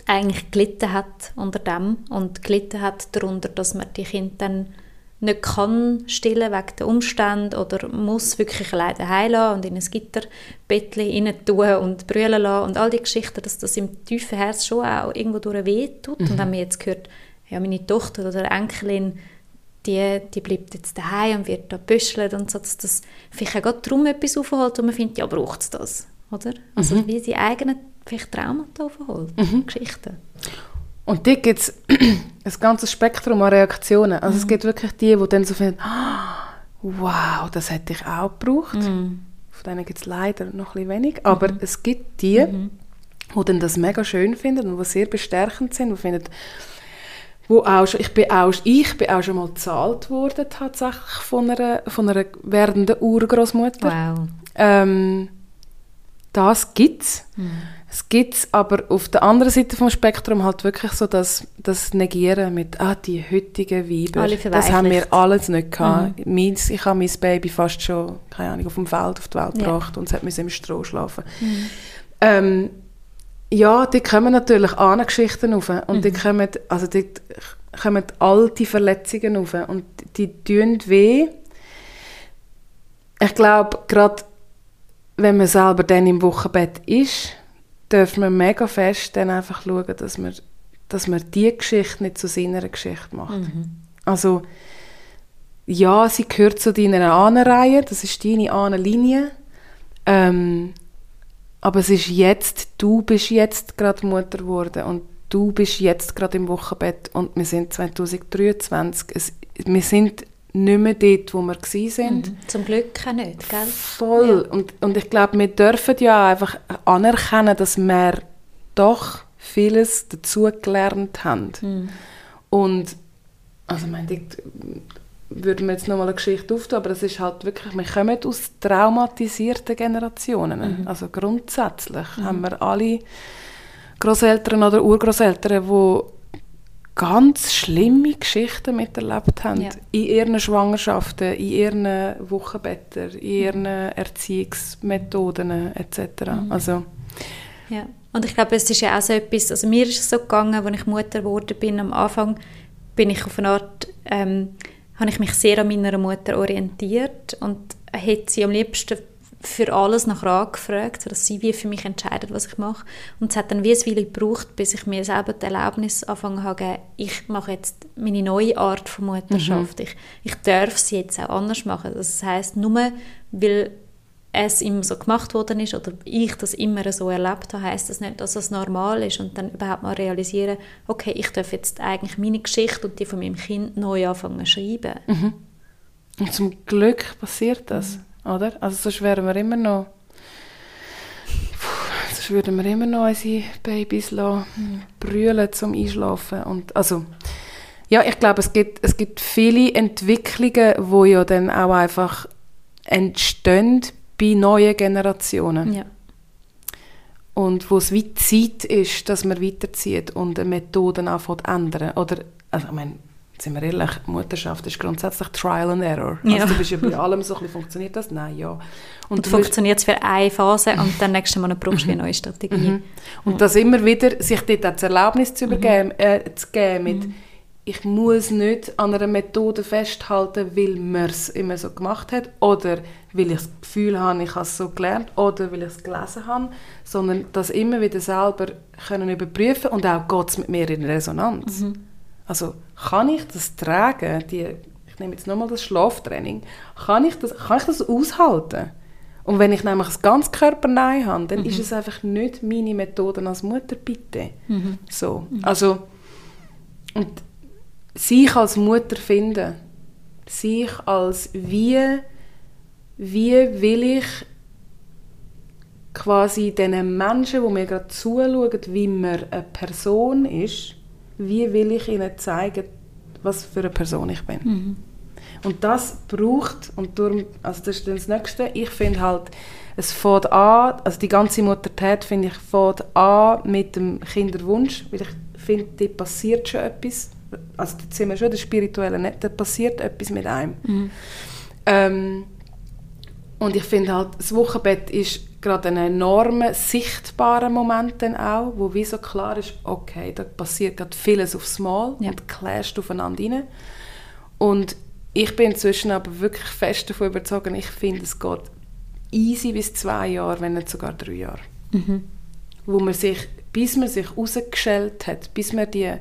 eigentlich gelitten hat unter dem und gelitten hat darunter, dass man die Kinder dann nicht kann stillen wegen der Umstände oder muss wirklich alleine heilen und in ein Gitterbettchen rein tun und brüllen lassen und all die Geschichten, dass das im tiefen Herz schon auch irgendwo durch weh tut. Mhm. Und wenn man jetzt gehört, ja, meine Tochter oder Enkelin, die, die bleibt jetzt daheim und wird da büschelt und so, dass das vielleicht auch gerade darum etwas aufholt und man findet, ja, braucht es das, oder? Also mhm. wie sie eigenen vielleicht Traumata aufholt, mhm. Geschichten.
Und dort gibt es ein ganzes Spektrum an Reaktionen. Also mhm. es gibt wirklich die, die dann so finden, oh, wow, das hätte ich auch gebraucht. Mhm. Von denen gibt es leider noch ein bisschen wenig. Aber mhm. es gibt die, mhm. die dann das mega schön finden und die sehr bestärkend sind, die finden, wo auch schon, ich bin auch, ich bin auch schon mal gezahlt worden tatsächlich von einer, von einer werdenden Urgroßmutter.
Wow.
Ähm, das gibt's. Es gibt's, aber auf der anderen Seite vom Spektrum halt wirklich so das, das Negieren mit ah, die heutigen Weiber. Das haben wir alles nicht gehabt. Meins, ich habe mein Baby fast schon, keine Ahnung, auf dem Feld auf die Welt
Ja.
gebracht und es hat im Stroh schlafen. Ähm, ja, die kommen natürlich an Geschichten auf und die kommen, also die kommen alte Verletzungen auf und die tun weh. Ich glaube, gerade wenn man selber dann im Wochenbett ist, dürfen wir mega fest dann einfach schauen, dass wir, dass wir die Geschichte nicht zu seiner Geschichte macht. Also, ja, sie gehört zu deiner Ahnenreihe, das ist deine Ahnenlinie. Ähm, aber es ist jetzt, du bist jetzt gerade Mutter geworden und du bist jetzt gerade im Wochenbett und wir sind 2023. Es, wir sind nicht mehr dort, wo wir gewesen sind.
Zum Glück auch nicht, gell?
Voll. Und, und ich glaube, wir dürfen ja einfach anerkennen, dass wir doch vieles dazugelernt haben. Und also ich meine, dort würden wir jetzt nochmal eine Geschichte auftun, aber es ist halt wirklich, wir kommen aus traumatisierten Generationen. Also grundsätzlich haben wir alle Großeltern oder Urgroßeltern, die ganz schlimme Geschichten miterlebt haben.
Ja.
In ihren Schwangerschaften, in ihren Wochenbetten, in ihren Erziehungsmethoden etc. Also,
Ja. Und ich glaube, es ist ja auch so etwas, also mir ist es so gegangen, als ich Mutter geworden bin, am Anfang bin ich auf eine Art, ähm, habe ich mich sehr an meiner Mutter orientiert und hätte sie am liebsten für alles nachher angefragt, sodass sie wie für mich entscheidet, was ich mache. Und es hat dann wie ein Weile gebraucht, bis ich mir selber die Erlaubnis angefangen habe, ich mache jetzt meine neue Art von Mutterschaft. Ich, ich darf sie jetzt auch anders machen. Das heißt nur, weil es immer so gemacht worden ist oder ich das immer so erlebt habe, heißt das nicht, dass es normal ist und dann überhaupt mal realisieren, okay, ich darf jetzt eigentlich meine Geschichte und die von meinem Kind neu anfangen zu schreiben.
und zum Glück passiert das, oder? Also sonst wären wir immer noch Puh, sonst würden wir immer noch unsere Babys lassen, brüllen zum Einschlafen und also ja, ich glaube, es gibt, es gibt viele Entwicklungen, wo ja dann auch einfach entstehen bei neuen Generationen.
Ja.
Und wo es wie Zeit ist, dass man weiterzieht und Methoden anfängt zu ändern. Oder, also ich meine, sind wir ehrlich, Mutterschaft ist grundsätzlich Trial and Error.
Ja.
Also du bist ja bei allem so ein bisschen, funktioniert das? Nein, ja.
Und,
musst-
funktioniert es für eine Phase und dann nächsten Monat brauchst du eine neue Strategie.
Und das immer wieder, sich dort auch das Erlaubnis zu, übergeben, äh, zu geben mit, ich muss nicht an einer Methode festhalten, weil man es immer so gemacht hat oder weil ich das Gefühl habe, ich habe es so gelernt oder weil ich es gelesen habe, sondern das immer wieder selber können überprüfen und auch geht es mit mir in Resonanz. Also kann ich das tragen, die, ich nehme jetzt nochmal das Schlaftraining, kann ich das, kann ich das aushalten? Und wenn ich nämlich das ganze Körper Nein habe, dann ist es einfach nicht meine Methode als Mutter, bitte. So. Also, und sich als Mutter finden, sich als wie, wie will ich quasi diesen Menschen, die mir gerade zuschauen, wie man eine Person ist, wie will ich ihnen zeigen, was für eine Person ich bin. Und das braucht, und darum, also das ist dann das Nächste, ich finde halt, es fängt an, also die ganze Muttertät, finde ich, fängt an mit dem Kinderwunsch, weil ich finde, da passiert schon etwas, also da sind wir schon der spirituelle nicht, da passiert etwas mit einem. Ähm, und ich finde halt, das Wochenbett ist gerade ein enormer, sichtbarer Moment dann auch, wo wie so klar ist, okay, da passiert gerade vieles aufs Mal
Ja.
und clasht aufeinander rein. Und ich bin inzwischen aber wirklich fest davon überzeugt, ich finde, es geht easy bis zwei Jahre, wenn nicht sogar drei Jahre. Wo man sich, bis man sich rausgeschält hat, bis man die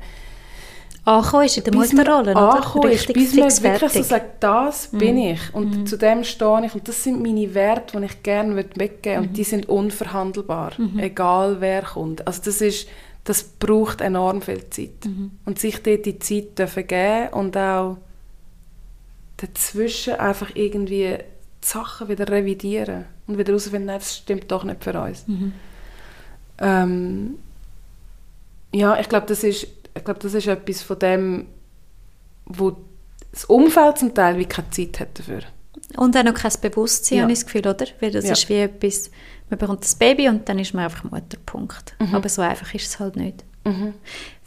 Ankommen ist in der Mutterrolle, oder?
angekommen ist,
Richtig
bis man wirklich so sagt, das bin ich. Und zu dem stehe ich. Und das sind meine Werte, die ich gerne weggeben. Und die sind unverhandelbar, egal wer kommt. Also das ist, das braucht enorm viel Zeit. Und sich dort die Zeit dürfen geben und auch dazwischen einfach irgendwie die Sachen wieder revidieren und wieder herausfinden, nein, das stimmt doch nicht für uns. Ähm, ja, ich glaube, das ist ich glaube, das ist etwas von dem, wo das Umfeld zum Teil wie keine Zeit hat dafür.
Und auch noch kein Bewusstsein,
Ja.
habe ich das Gefühl, oder? Weil das
Ja.
ist wie etwas, man bekommt das Baby und dann ist man einfach Mutter, Punkt.
Mhm.
Aber so einfach ist es halt nicht.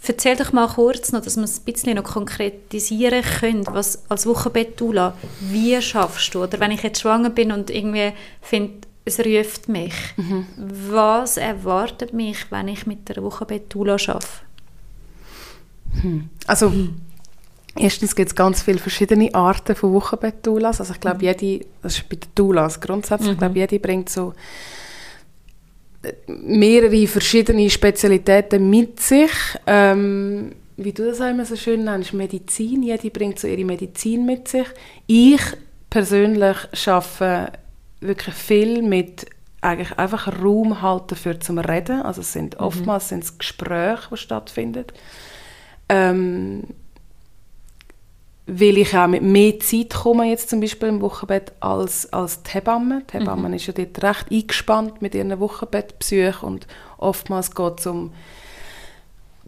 Erzähl doch mal kurz noch, dass wir es ein bisschen noch konkretisieren können, was als Wochenbett-Doula, wie schaffst du? Oder wenn ich jetzt schwanger bin und irgendwie finde, es ruft mich,
Mhm.
was erwartet mich, wenn ich mit der Wochenbett-Doula arbeite?
Also, erstens gibt es ganz viele verschiedene Arten von Wochenbett-Doulas. Also ich glaube, jede, das ist bei den Doulas grundsätzlich, ich glaube, jede bringt so äh, mehrere verschiedene Spezialitäten mit sich. Ähm, wie du das auch immer so schön nennst, Medizin. Jede bringt so ihre Medizin mit sich. Ich persönlich arbeite wirklich viel mit eigentlich einfach Raum halten für zum Reden. Also es sind oftmals sind es Gespräche, die stattfinden. Ähm, weil ich auch mit mehr Zeit komme jetzt zum Beispiel im Wochenbett als, als die Hebamme. Die Hebamme ist ja dort recht eingespannt mit ihren Wochenbettbesuchen und oftmals geht es um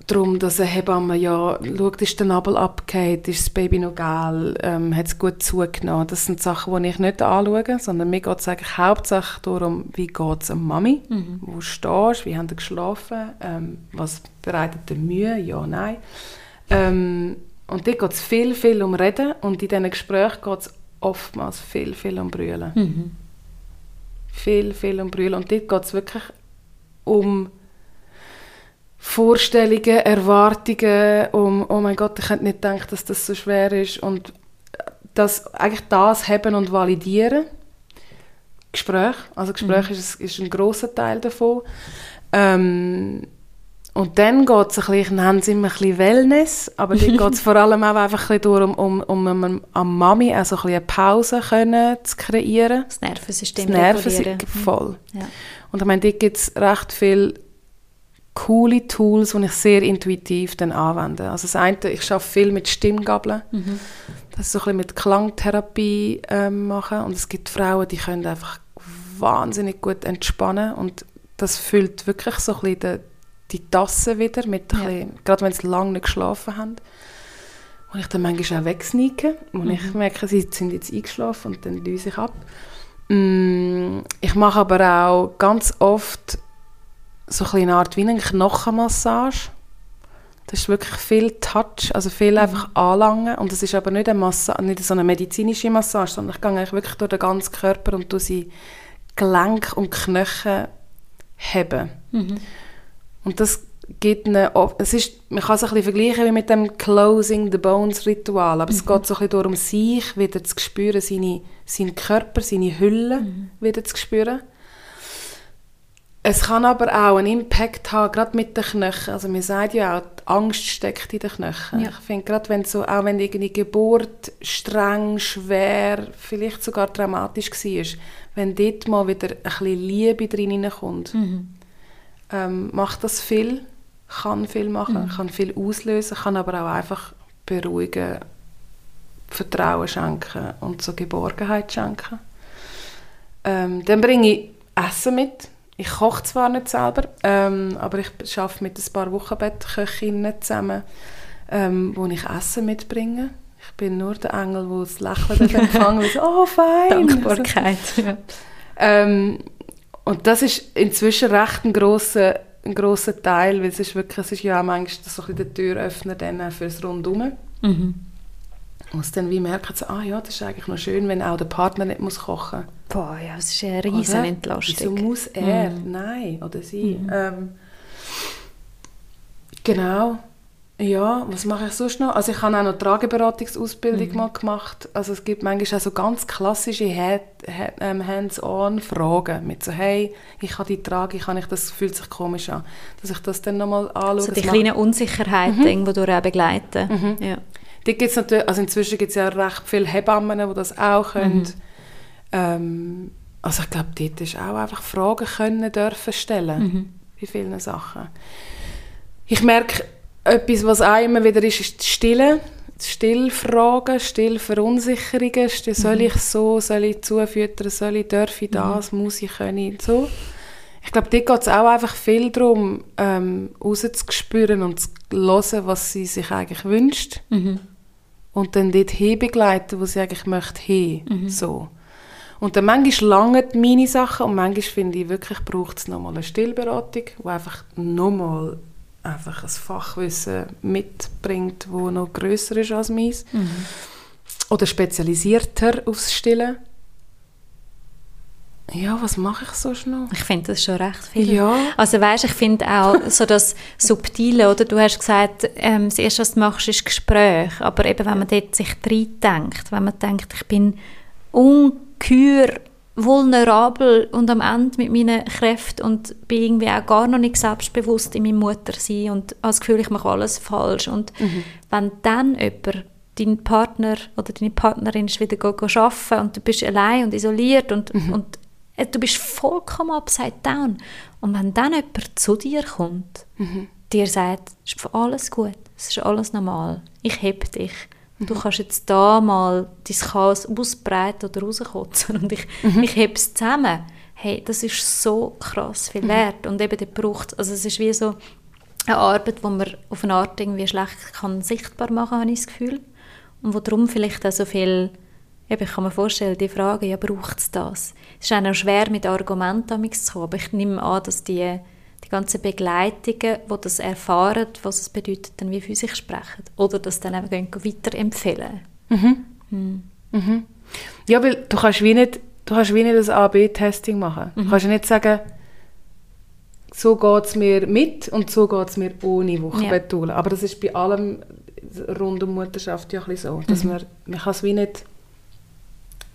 darum, dass eine Hebamme ja schaut, ist der Nabel abgehängt, ist das Baby noch gel, ähm, hat es gut zugenommen. Das sind Sachen, die ich nicht anschaue, sondern mir geht es eigentlich hauptsächlich darum, wie geht es am Mami, wo stehst wie haben sie geschlafen, ähm, was bereitet dir Mühe, ja, nein. Ähm, und dort geht es viel, viel um Reden und in diesen Gesprächen geht es oftmals viel, viel um Brüllen. Viel, viel um Brüllen. Und dort geht es wirklich um Vorstellungen, Erwartungen, um «Oh mein Gott, ich hätte nicht gedacht, dass das so schwer ist» und das, eigentlich das haben und validieren. Gespräch, also Gespräch ist, ist ein grosser Teil davon. Ähm, und dann geht es ein bisschen, ich nenne es immer ein bisschen Wellness, aber dort geht es vor allem auch einfach ein bisschen darum, um, um, um am Mami auch so ein bisschen eine Pause können zu kreieren.
Das Nervensystem
Das Nervensystem,
regulieren.
voll.
Ja.
Und ich meine, dort gibt es recht viele coole Tools, die ich sehr intuitiv dann anwende. Also das eine, ich arbeite viel mit Stimmgabeln. Das ist so ein bisschen mit Klangtherapie ähm, machen. Und es gibt Frauen, die können einfach wahnsinnig gut entspannen und das füllt wirklich so ein bisschen die, die Tasse wieder, mit ein
Ja.
bisschen, gerade wenn sie lange nicht geschlafen haben. Und ich dann manchmal auch wegsneaken, und ich merke, sie sind jetzt eingeschlafen und dann löse ich ab. Mm, Ich mache aber auch ganz oft so eine Art wie eine Knochenmassage. Das ist wirklich viel Touch, also viel einfach anlangen. Und es ist aber nicht eine, Massa nicht so eine medizinische Massage, sondern ich gehe eigentlich wirklich durch den ganzen Körper und tue sie Gelenk und Knochen heben. Und das gibt eine, es ist, man kann es ein bisschen vergleichen wie mit dem Closing the Bones Ritual, aber es geht so ein bisschen darum, sich wieder zu spüren, seine, seinen Körper, seine Hülle wieder zu spüren. Es kann aber auch einen Impact haben, gerade mit den Knochen. Also man sagt ja auch, die Angst steckt in den Knochen.
Ja.
Ich finde, gerade wenn so, auch wenn irgendwie Geburt streng, schwer, vielleicht sogar dramatisch war, wenn dort mal wieder ein bisschen Liebe drin kommt, ähm, macht das viel, kann viel machen, kann viel auslösen, kann aber auch einfach beruhigen, Vertrauen schenken und so Geborgenheit schenken. Ähm, dann bringe ich Essen mit. Ich koche zwar nicht selber, ähm, aber ich arbeite mit ein paar Wochenbettköchinnen zusammen, ähm, wo ich Essen mitbringe. Ich bin nur der Engel, der das Lächeln empfangen und so, oh fein.
Dankbarkeit. Ja.
Ähm, und das ist inzwischen recht ein grosser, ein grosser Teil, weil es ist wirklich, es ist ja auch manchmal so ein bisschen der Türöffner dann fürs Rundum.
Mhm.
Muss dann wie merken, so, ah ja, das ist eigentlich noch schön, wenn auch der Partner nicht muss kochen
Boah, ja, das ist eine
muss.
riesen
Oder?
Entlastung.
Wieso muss er? Nein, oder sie. Ähm, genau. Ja, was mache ich sonst noch? Also ich habe auch noch Trageberatungsausbildung mal gemacht. Also es gibt manchmal auch so ganz klassische ähm, Hands-on-Fragen mit so, hey, ich habe die Trage, kann ich, das fühlt sich komisch an. Dass ich das dann nochmal anschaue.
so die kleinen Unsicherheiten irgendwo durch auch begleiten. Ja.
Dort gibt's natürlich, also inzwischen gibt es ja recht viele Hebammen, die das auch können. Ähm, also ich glaube, dort ist auch einfach Fragen können dürfen stellen. Bei vielen Sachen. Ich merke, etwas, was auch immer wieder ist, ist das Stille. Stillfragen, Stillverunsicherungen. Still, soll ich so, soll ich zufüttern, soll ich, darf ich das, muss ich, können ich, so. ich glaube, dort geht es auch einfach viel darum, ähm, rauszuspüren und zu hören, was sie sich eigentlich wünscht.
Mhm.
Und dann dort hinbegleiten, wo sie eigentlich möchte hin.
Mhm.
So. Und dann manchmal langen meine Sachen und manchmal finde ich wirklich, braucht es nochmal eine Stillberatung, die einfach nochmal einfach ein Fachwissen mitbringt, das noch grösser ist als meins.
Mhm.
Oder spezialisierter aufs Stillen. Ja, was mache ich sonst noch?
Ich finde das schon recht viel.
Ja.
Also weißt, ich finde auch so das Subtile, oder du hast gesagt, ähm, das Erste, was du machst, ist Gespräch. Aber eben, wenn man dort sich denkt, wenn man denkt, ich bin ungeheuer vulnerabel und am Ende mit meinen Kräften und bin irgendwie auch gar noch nicht selbstbewusst in meiner Mutter sein und habe das Gefühl, ich mache alles falsch. Und wenn dann jemand, dein Partner oder deine Partnerin ist wieder go, go arbeiten und du bist allein und isoliert und, und äh, du bist vollkommen upside down. Und wenn dann jemand zu dir kommt, dir sagt, es ist alles gut, es ist alles normal, ich heb dich. Du kannst jetzt da mal dein Chaos ausbreiten oder rauskotzen und ich, ich heb es zusammen. Hey, das ist so krass viel wert. Und eben, der braucht, also es ist wie so eine Arbeit, die man auf eine Art irgendwie schlecht kann sichtbar machen, habe ich das Gefühl. Und wo darum vielleicht auch so viel, eben, ich kann mir vorstellen, die Frage, ja, braucht es das? Es ist auch schwer, mit Argumenten damit zu kommen, aber ich nehme an, dass die, die ganzen Begleitungen, die das erfahren, was es bedeutet, dann wie für sich sprechen. Oder das dann eben gehen, weiterempfehlen.
Ja, weil du kannst wie nicht, du kannst wie nicht ein A-B-Testing machen. Du kannst ja nicht sagen, so geht es mir mit und so geht es mir ohne Wochenbettdauer. Aber das ist bei allem rund um Mutterschaft ja ein bisschen so, dass man, man kann es wie nicht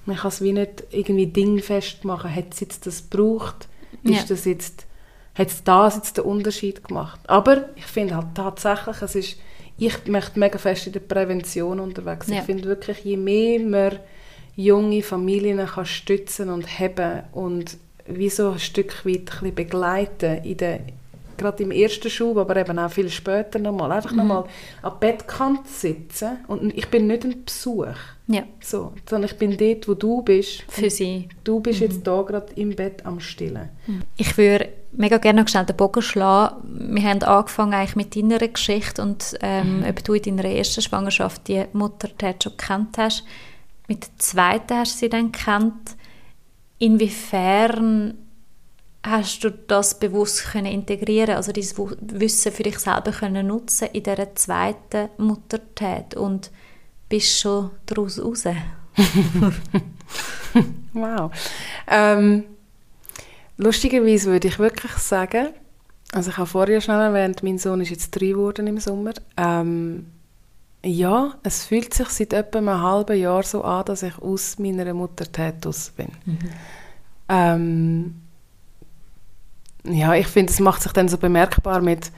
man kann es wie nicht irgendwie dingfest machen. Hat es jetzt das gebraucht? Ist
Ja.
das jetzt, hat es das jetzt den Unterschied gemacht? Aber ich finde halt tatsächlich, es ist, ich möchte mega fest in der Prävention unterwegs sein.
Ja.
Ich finde wirklich, je mehr man junge Familien kann stützen und haben und wie so ein Stück weit ein begleiten, in der, gerade im ersten Schub, aber eben auch viel später nochmal, einfach nochmal an der Bettkante sitzen und ich bin nicht ein Besuch,
Ja,
so, sondern ich bin dort, wo du bist.
für sie.
Du bist jetzt da gerade im Bett am Stillen.
Ich würde mega gerne noch schnell den Bogen schlagen. Wir haben angefangen eigentlich mit deiner Geschichte und ähm, ob du in deiner ersten Schwangerschaft die Muttertät schon gekannt hast. Mit der zweiten hast du sie dann gekannt. Inwiefern hast du das bewusst können integrieren, also dieses Wissen für dich selber können nutzen in dieser zweiten Muttertät und bist schon daraus raus?
Wow. Ähm, lustigerweise würde ich wirklich sagen, also ich habe vorher schon erwähnt, mein Sohn ist jetzt drei geworden im Sommer. Ähm, ja, es fühlt sich seit etwa einem halben Jahr so an, dass ich aus meiner Muttertät raus bin. Ähm, ja, ich finde, es macht sich dann so bemerkbar mit,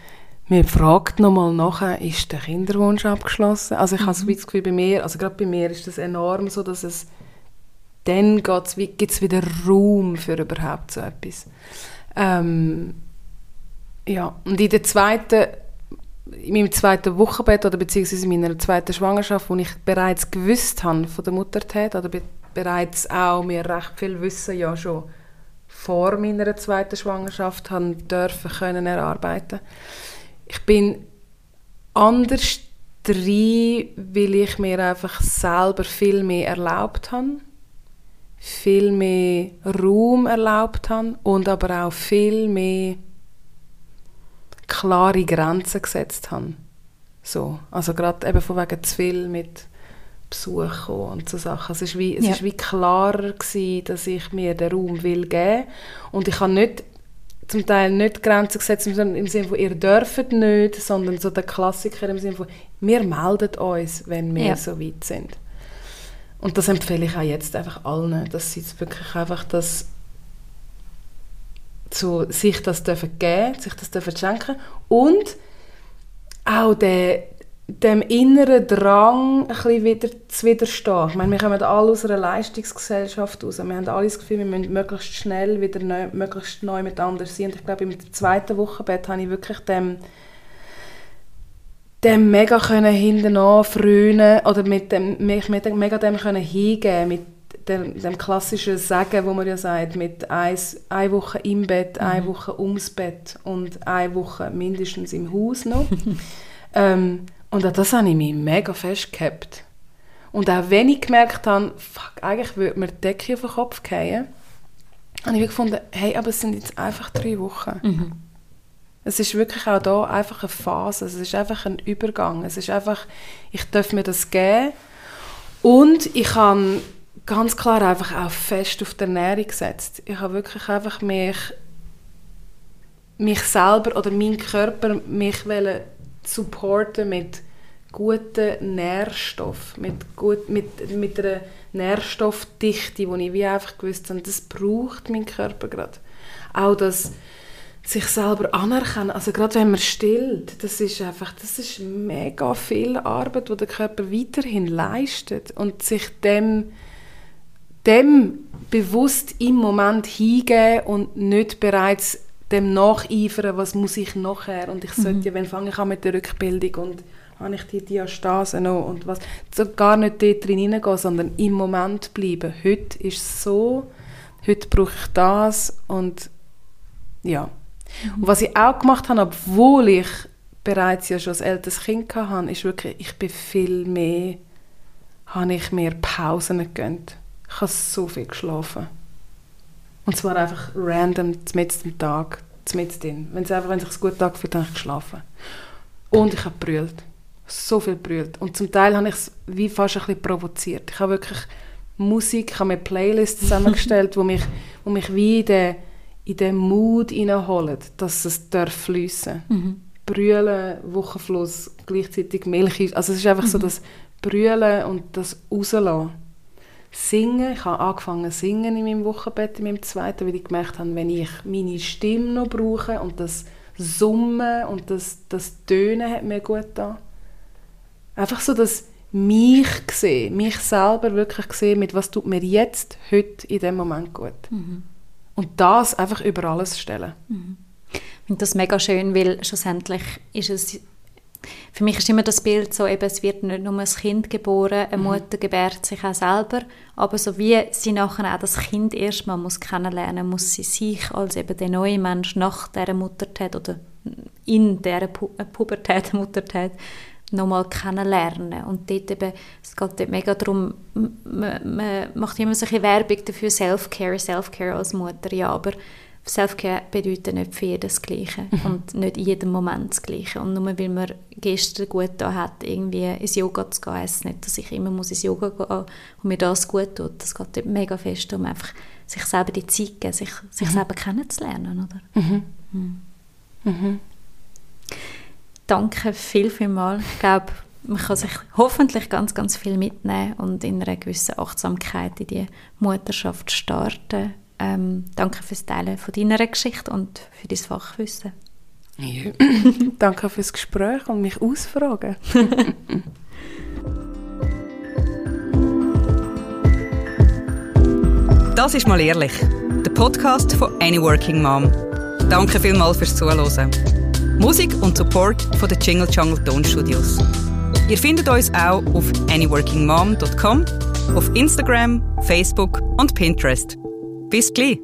mir fragt nochmal nachher, ist der Kinderwunsch abgeschlossen? Also ich habe so wie das Gefühl, bei mir, also gerade bei mir ist das enorm so, dass es dann gibt es wieder Raum für überhaupt so etwas. Ähm, ja, und in der zweiten, in meinem zweiten Wochenbett oder beziehungsweise in meiner zweiten Schwangerschaft, wo ich bereits gewusst habe von der Muttertät oder be bereits auch mir recht viel Wissen ja schon vor meiner zweiten Schwangerschaft haben dürfen können erarbeiten. Ich bin anders drin, weil ich mir einfach selber viel mehr erlaubt habe viel mehr Raum erlaubt habe und aber auch viel mehr klare Grenzen gesetzt habe. So, also gerade eben von wegen zu viel mit Besuch und so Sachen. Es ist wie, es
Ja.
ist wie klarer gewesen, dass ich mir den Raum will geben und ich habe nicht zum Teil nicht Grenzen gesetzt im Sinne, im Sinne von ihr dürft nicht, sondern so der Klassiker im Sinne von wir melden uns, wenn wir
Ja.
so weit sind. Und das empfehle ich auch jetzt einfach allen, dass sie wirklich einfach das so, sich das dürfen geben, sich das dürfen schenken und auch der, dem inneren Drang ein bisschen wieder zu widerstehen. Ich meine, wir kommen alle aus einer Leistungsgesellschaft raus. Wir haben alle das Gefühl, wir müssen möglichst schnell wieder neu, möglichst neu miteinander sein. Und ich glaube, im zweiten Wochenbett habe ich wirklich dem dem mega können hinten frönen oder mit dem mich mit dem, mega dem können hingeben mit dem, dem klassischen Sagen, wo man ja sagt, mit eins, eine Woche im Bett, mhm. eine Woche ums Bett und eine Woche mindestens im Haus noch. ähm, und an das habe ich mich mega festgehabt. Und auch wenn ich gemerkt habe, fuck, eigentlich würde mir die Decke auf den Kopf fallen, habe ich gefunden, hey, aber es sind jetzt einfach drei Wochen. Mhm. Es ist wirklich auch da einfach eine Phase, es ist einfach ein Übergang. Es ist einfach, ich darf mir das geben und ich habe ganz klar einfach auch fest auf die Ernährung gesetzt. Ich habe wirklich einfach mich, mich selber oder meinen Körper mich supporten mit guten Nährstoffen, mit, gut, mit, mit einer Nährstoffdichte, wo ich wie einfach gewusst habe, das braucht mein Körper gerade. Auch das sich selber anerkennen, also gerade wenn man stillt, das ist einfach, das ist mega viel Arbeit, die der Körper weiterhin leistet und sich dem, dem bewusst im Moment hingeben und nicht bereits dem nacheifern, was muss ich nachher und ich sollte, mhm. wenn fange ich an mit der Rückbildung und habe ich die Diastase noch und was, so gar nicht dort drin hineingehen, sondern im Moment bleiben. Heute ist es so, heute brauche ich das und ja. Und was ich auch gemacht habe, obwohl ich bereits ja schon ein älteres Kind hatte, ist wirklich, ich bin viel mehr, habe ich mir Pausen gegönnt. Ich habe so viel geschlafen. Und zwar einfach random, mitten am Tag, mitten Wenn es einfach, wenn sich gut angefühlt habe ich geschlafen. Und ich habe brüllt. So viel brüllt. Und zum Teil habe ich es wie fast ein bisschen provoziert. Ich habe wirklich Musik, ich habe mir Playlists zusammengestellt, wo mich, wo mich wie in den in den Mut hineinholen, dass es darf fliessen mhm. Brüllen, Wochenfluss, gleichzeitig Milch. Also es ist einfach mhm. so das Brüllen und das Rauslassen. Singen, ich habe angefangen zu singen in meinem Wochenbett, in meinem zweiten, weil ich gemerkt habe, wenn ich meine Stimme noch brauche und das Summen und das, das Tönen hat mir gut getan. Einfach so das mich sehen, mich selber wirklich sehen, mit was tut mir jetzt, heute, in dem Moment gut. Mhm. Und das einfach über alles stellen.
Mhm. Ich finde das mega schön, weil schlussendlich ist es für mich ist immer das Bild so, eben, es wird nicht nur ein Kind geboren, eine mhm. Mutter gebärt sich auch selber, aber so wie sie nachher auch das Kind erstmal muss kennenlernen muss, sie sich als eben der neue Mensch nach dieser Muttertät oder in dieser Pu äh, Pubertät, Muttertät nochmal kennenlernen. Und dort eben, es geht dort mega darum, man, man macht immer so ein Werbung dafür, Self-Care, Self-Care als Mutter, ja, aber Self-Care bedeutet nicht für jeden das Gleiche mhm. und nicht in jedem Moment das Gleiche. Und nur weil man gestern gut da hat, irgendwie ins Yoga zu gehen, heisst nicht, dass ich immer muss ins Yoga gehen muss und mir das gut tut. Das geht mega fest um einfach sich selber die Zeit geben, sich, sich mhm. selber kennenzulernen, oder? Mhm. Mhm. mhm danke viel, viel mal. Ich glaube, man kann sich hoffentlich ganz, ganz viel mitnehmen und in einer gewissen Achtsamkeit in die Mutterschaft starten. Ähm, danke fürs Teilen von deiner Geschichte und für dein Fachwissen.
Ja. danke fürs Gespräch und mich ausfragen.
das ist mal ehrlich. Der Podcast von Any Working Mom. Danke vielmals fürs Zuhören. Musik und Support von den Jingle Jungle Tonstudios. Ihr findet uns auch auf anyworkingmom.com, auf Instagram, Facebook und Pinterest. Bis gleich!